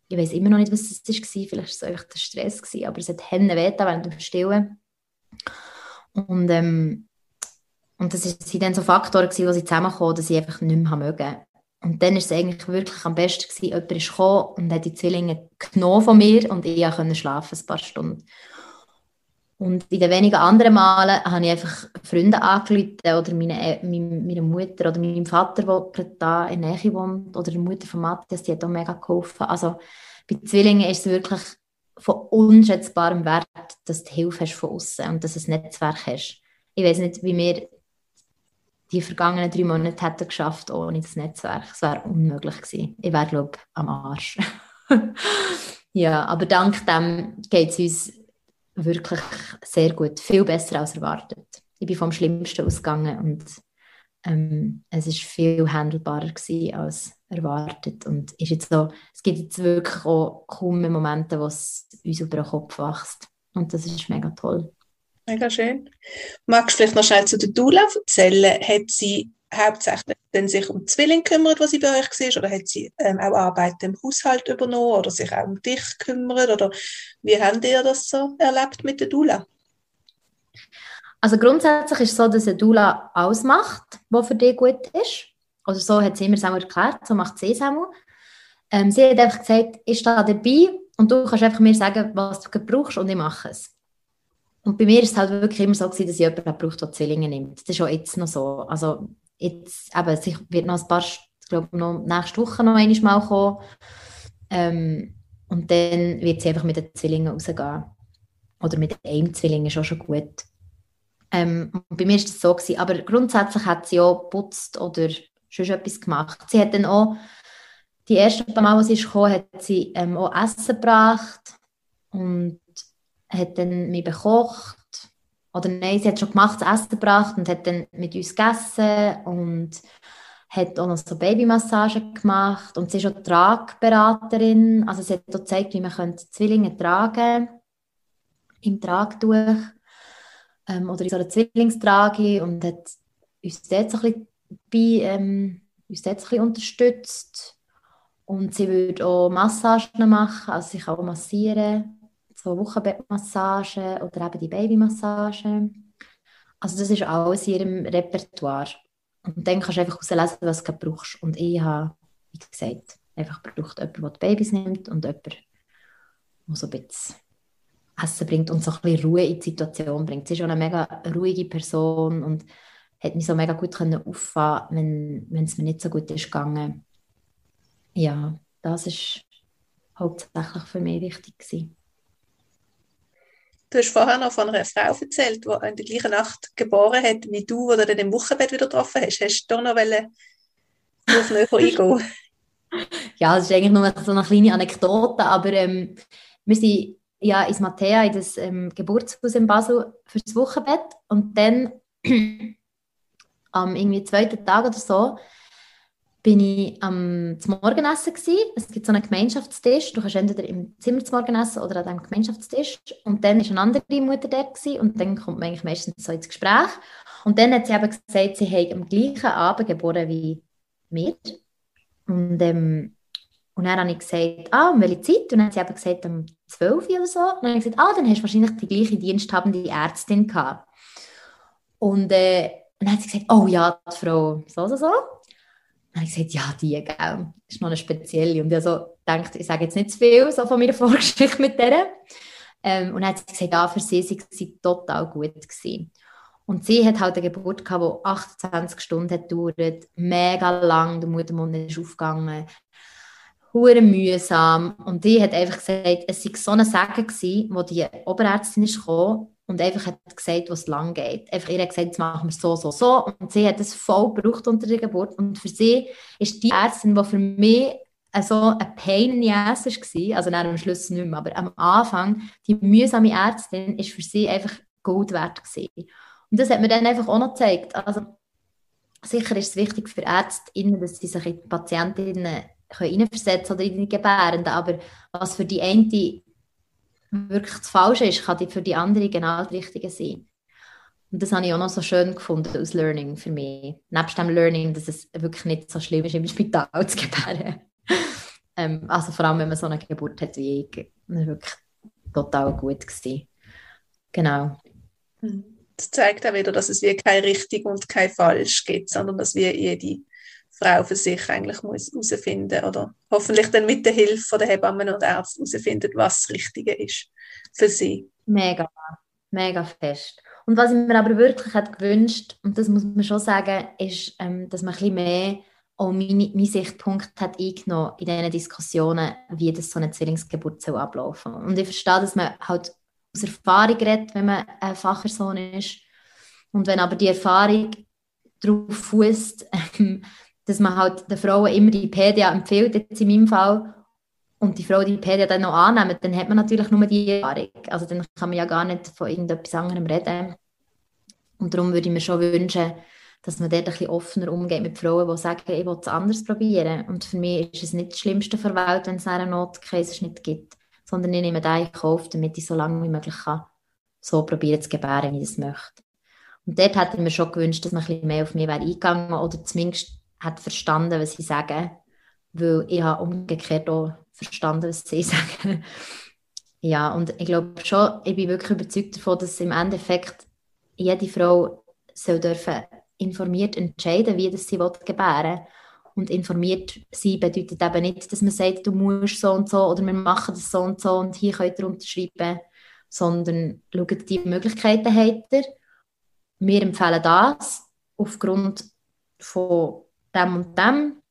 Ich weiß immer noch nicht, was das war, vielleicht war es einfach der Stress, gewesen, aber es hat Hände während dem Stillen. Und, ähm, und das waren dann so Faktoren, gewesen, wo sie zusammenkamen, dass ich einfach nicht mehr mögen. Und dann war es eigentlich wirklich am besten, gewesen, jemand ist gekommen und hat die Zwillinge genommen von mir und ich konnte schlafen, ein paar Stunden. Und in den wenigen anderen Malen habe ich einfach Freunde angerufen oder meine, meine Mutter oder meinem Vater, der gerade da in der Nähe wohnt, oder die Mutter von Matthias, die hat auch mega geholfen. Also bei Zwillingen ist es wirklich von unschätzbarem Wert, dass du Hilfe hast von außen und dass du ein Netzwerk hast. Ich weiß nicht, wie wir die vergangenen drei Monate hätten geschafft ohne das Netzwerk. Es wäre unmöglich gewesen. Ich wäre, glaube ich, am Arsch. ja, aber dank dem geht es uns wirklich sehr gut, viel besser als erwartet. Ich bin vom Schlimmsten ausgegangen und ähm, es ist viel handelbarer gewesen als erwartet und ist jetzt so, es gibt jetzt wirklich auch kaum Momente, wo es uns über den Kopf wächst. Und das ist mega toll. Mega schön. Magst du vielleicht noch schnell zu der Dula erzählen? Hat sie hauptsächlich dann sich um Zwillinge gekümmert, was sie bei euch war, oder hat sie ähm, auch Arbeit im Haushalt übernommen oder sich auch um dich gekümmert? Oder wie habt ihr das so erlebt mit der Dula? Also grundsätzlich ist es so, dass eine Dula ausmacht, was für dich gut ist. Oder so hat sie immer Samuel erklärt, so macht sie Samuel. Ähm, sie hat einfach gesagt, ich stehe dabei und du kannst einfach mir sagen, was du brauchst und ich mache es. Und bei mir ist es halt wirklich immer so gewesen, dass ich jemanden braucht, der Zwillinge nimmt. Das ist auch jetzt noch so. Also jetzt, eben, es wird noch ein paar, ich glaube, noch nächste Woche noch einmal kommen. Ähm, und dann wird sie einfach mit den Zwillingen rausgehen. Oder mit einem Zwilling ist auch schon gut. Ähm, bei mir war das so gewesen. Aber grundsätzlich hat sie auch geputzt oder schon etwas gemacht. Sie hat dann auch, die ersten paar Mal, als sie kam, hat sie ähm, auch Essen gebracht und hat dann mich bekocht. Oder nein, sie hat schon gemacht, das Essen gebracht und hat dann mit uns gegessen und hat auch noch so Babymassagen gemacht. Und sie ist auch Tragberaterin, also sie hat auch gezeigt, wie man Zwillinge tragen im Tragtuch ähm, oder in so einer Zwillingstrage und hat uns dort so ein bisschen, bei, ähm, uns dort so ein bisschen unterstützt. Und sie würde auch Massagen machen, also sie kann auch massieren so Wochenbettmassagen oder eben die Babymassage. Also das ist alles in ihrem Repertoire. Und dann kannst du einfach herauslesen, was du brauchst. Und ich habe, wie gesagt, einfach gebraucht, jemanden, der die Babys nimmt und jemanden, der so ein bisschen Essen bringt und so ein bisschen Ruhe in die Situation bringt. Sie ist auch eine mega ruhige Person und hat mich so mega gut können auffangen, wenn es mir nicht so gut ist gegangen. Ja, das ist hauptsächlich für mich wichtig gewesen. Du hast vorher noch von einer Frau erzählt, die in der gleichen Nacht geboren hat wie du, oder dann im Wochenbett wieder getroffen hast. Hast du da noch auf näher eingehen? ja, das ist eigentlich nur so eine kleine Anekdote, aber ähm, wir sind ja ins Mattea, in das ähm, Geburtshaus in Basel, für das Wochenbett und dann am irgendwie zweiten Tag oder so bin ich am zum Morgenessen gewesen. Es gibt so einen Gemeinschaftstisch. Du kannst entweder im Zimmer zum Morgenessen oder an diesem Gemeinschaftstisch. Und dann ist eine andere Mutter gewesen, und dann kommt man eigentlich meistens so ins Gespräch. Und dann hat sie eben gesagt, sie hat am gleichen Abend geboren wie wir. Und, ähm, und dann habe ich gesagt, ah, um welche Zeit? Und dann hat sie eben gesagt, um 12 Uhr oder so. Und dann habe ich gesagt, ah, dann hast du wahrscheinlich die gleiche diensthabende Ärztin gehabt. Und, äh, dann hat sie gesagt, oh ja, die Frau so, so, so. Dann habe ich gesagt, ja, die, gell, ist noch eine spezielle. Und ich so gedacht, ich sage jetzt nicht zu viel so von meiner Vorgeschichte mit der. Ähm, und dann hat sie gesagt, ja, für sie war sie total gut. Gewesen. Und sie hat halt eine Geburt gehabt, die 28 Stunden hat gedauert, mega lang, der Muttermund ist aufgegangen, hure mühsam. Und die hat einfach gesagt, es war so ein Segen gewesen, wo die Oberärztin ist gekommen und einfach hat gesagt, was lang geht. Einfach, ihr hat gesagt, jetzt machen wir so, so, so. Und sie hat es voll gebraucht unter der Geburt. Und für sie ist die Ärztin, die für mich so ein Pain in the war, also dann am Schluss nicht mehr, aber am Anfang, die mühsame Ärztin, ist für sie einfach Gold wert gewesen. Und das hat mir dann einfach auch noch gezeigt. Also, sicher ist es wichtig für Ärztinnen, dass sie sich in die Patientinnen hineinversetzen oder in die Gebärenden, aber was für die eine wirklich das Falsche ist, kann für die andere genau das Richtige sein. Und das habe ich auch noch so schön gefunden als Learning für mich. Nebst dem Learning, dass es wirklich nicht so schlimm ist, im Spital zu gebären. ähm, also vor allem, wenn man so eine Geburt hat wie ich. Das war wirklich total gut. Gewesen. Genau. Das zeigt auch wieder, dass es wie kein richtig und kein falsch gibt, sondern dass wir jede Frau für sich eigentlich muss herausfinden oder hoffentlich dann mit der Hilfe der Hebammen und Ärzte herausfinden, was das Richtige ist für sie. Mega, mega fest. Und was ich mir aber wirklich hätte gewünscht, und das muss man schon sagen, ist, ähm, dass man ein bisschen mehr auch meine, meinen Sichtpunkt hat eingenommen in diesen Diskussionen, wie das so eine Zwillingsgeburt soll ablaufen Und ich verstehe, dass man halt aus Erfahrung redet, wenn man eine Fachperson ist. Und wenn aber die Erfahrung darauf fußt, ähm, dass man halt den Frauen immer die PDA empfiehlt, jetzt in meinem Fall, und die Frau die PDA dann noch annehmen, dann hat man natürlich nur die Erfahrung. Also dann kann man ja gar nicht von irgendetwas anderem reden. Und darum würde ich mir schon wünschen, dass man dort ein bisschen offener umgeht mit Frauen, die sagen, ich will es anders probieren. Und für mich ist es nicht das Schlimmste der Welt, wenn es einen Notkäseschnitt gibt, sondern ich nehme den in Kauf, damit ich so lange wie möglich kann, so probieren zu gebären, wie ich es möchte. Und dort hätte ich mir schon gewünscht, dass man ein bisschen mehr auf mich wäre eingegangen oder zumindest hat verstanden, was sie sagen, weil ich habe umgekehrt auch verstanden, was sie sagen. ja, und ich glaube schon, ich bin wirklich überzeugt davon, dass im Endeffekt jede Frau soll dürfen informiert entscheiden, wie das sie gebären will. Und informiert sein bedeutet eben nicht, dass man sagt, du musst so und so oder wir machen das so und so und hier könnt ihr unterschreiben, sondern schaut, die Möglichkeiten habt ihr. Wir empfehlen das aufgrund von dem und dem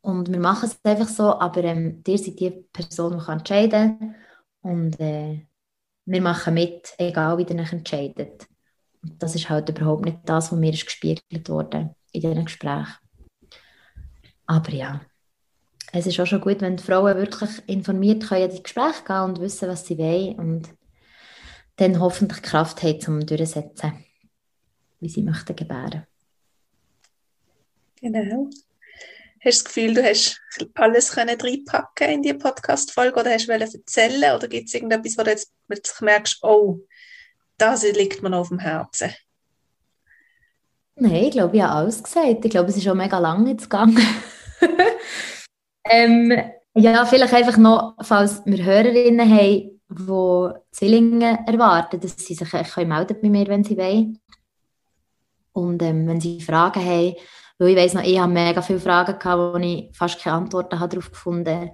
und wir machen es einfach so, aber ähm, ihr seid die Person, die entscheiden kann und äh, wir machen mit, egal wie ihr euch entscheidet. Und das ist halt überhaupt nicht das, was mir gespiegelt wurde in diesen Gesprächen. Aber ja, es ist auch schon gut, wenn die Frauen wirklich informiert können in die Gespräche gehen und wissen, was sie wollen und dann hoffentlich Kraft haben, um durchzusetzen, wie sie möchten gebären. Genau. Hast du das Gefühl, du hast alles können reinpacken in die Podcast-Folge oder hast du erzählen oder gibt es irgendetwas, wo du jetzt merkst, oh, das liegt mir noch auf dem Herzen? Nein, ich glaube, ich habe alles gesagt. Ich glaube, es ist schon mega lange jetzt gegangen. ähm, ja, vielleicht einfach noch, falls wir Hörerinnen haben, die Zwillinge erwarten, dass sie sich können melden bei mir, wenn sie wollen. Und ähm, wenn sie Fragen haben, weil ich weiß noch, ich habe mega viele Fragen gehabt, wo ich fast keine Antworten darauf gefunden.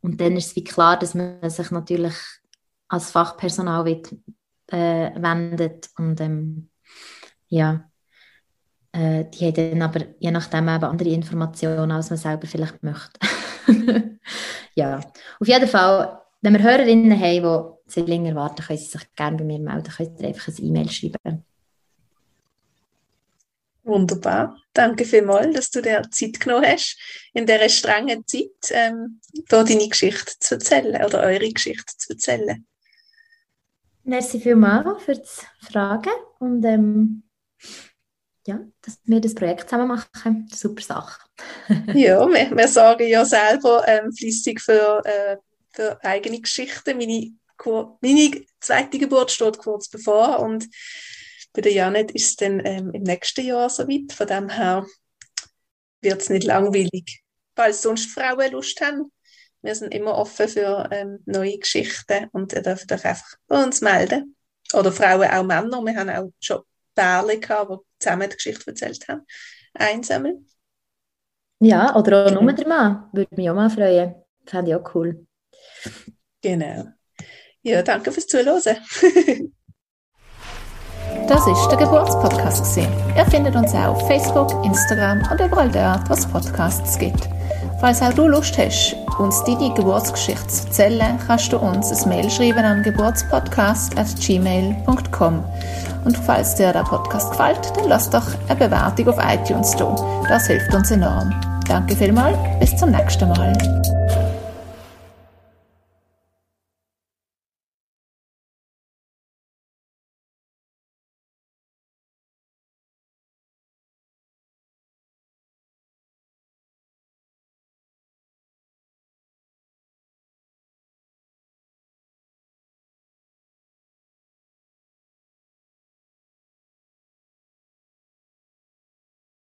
Und dann ist es wie klar, dass man sich natürlich als Fachpersonal wird, äh, wendet. Und ähm, ja, äh, die haben dann aber je nachdem eben andere Informationen, als man selber vielleicht möchte. ja, auf jeden Fall, wenn wir Hörerinnen haben, die Zwillinge erwarten, können sie sich gerne bei mir melden, können sie einfach ein E-Mail schreiben. Wunderbar. Danke vielmals, dass du dir Zeit genommen hast, in dieser strengen Zeit, ähm, da deine Geschichte zu erzählen oder eure Geschichte zu erzählen. Merci vielmals für das Fragen und ähm, ja, dass wir das Projekt zusammen machen. Super Sache. ja, wir, wir sorgen ja selber ähm, flüssig für, äh, für eigene Geschichten. Meine, meine zweite Geburt steht kurz bevor und bei der Janet ist es dann ähm, im nächsten Jahr soweit. Von dem her wird es nicht langweilig. Falls sonst Frauen Lust haben, wir sind immer offen für ähm, neue Geschichten und ihr dürft euch einfach bei uns melden. Oder Frauen, auch Männer. Wir haben auch schon Pärchen gehabt, die zusammen die Geschichte erzählt haben. Einsammeln. Ja, oder auch genau. nur der Mann. Würde mich auch mal freuen. Fände ich auch cool. Genau. Ja, danke fürs Zuhören. das ist der Geburtspodcast. Ihr findet uns auch auf Facebook, Instagram und überall dort, wo es Podcasts gibt. Falls auch du Lust hast, uns deine Geburtsgeschichte zu erzählen, kannst du uns ein Mail schreiben an geburtspodcast.gmail.com. Und falls dir der Podcast gefällt, dann lass doch eine Bewertung auf iTunes da. Das hilft uns enorm. Danke vielmals, bis zum nächsten Mal.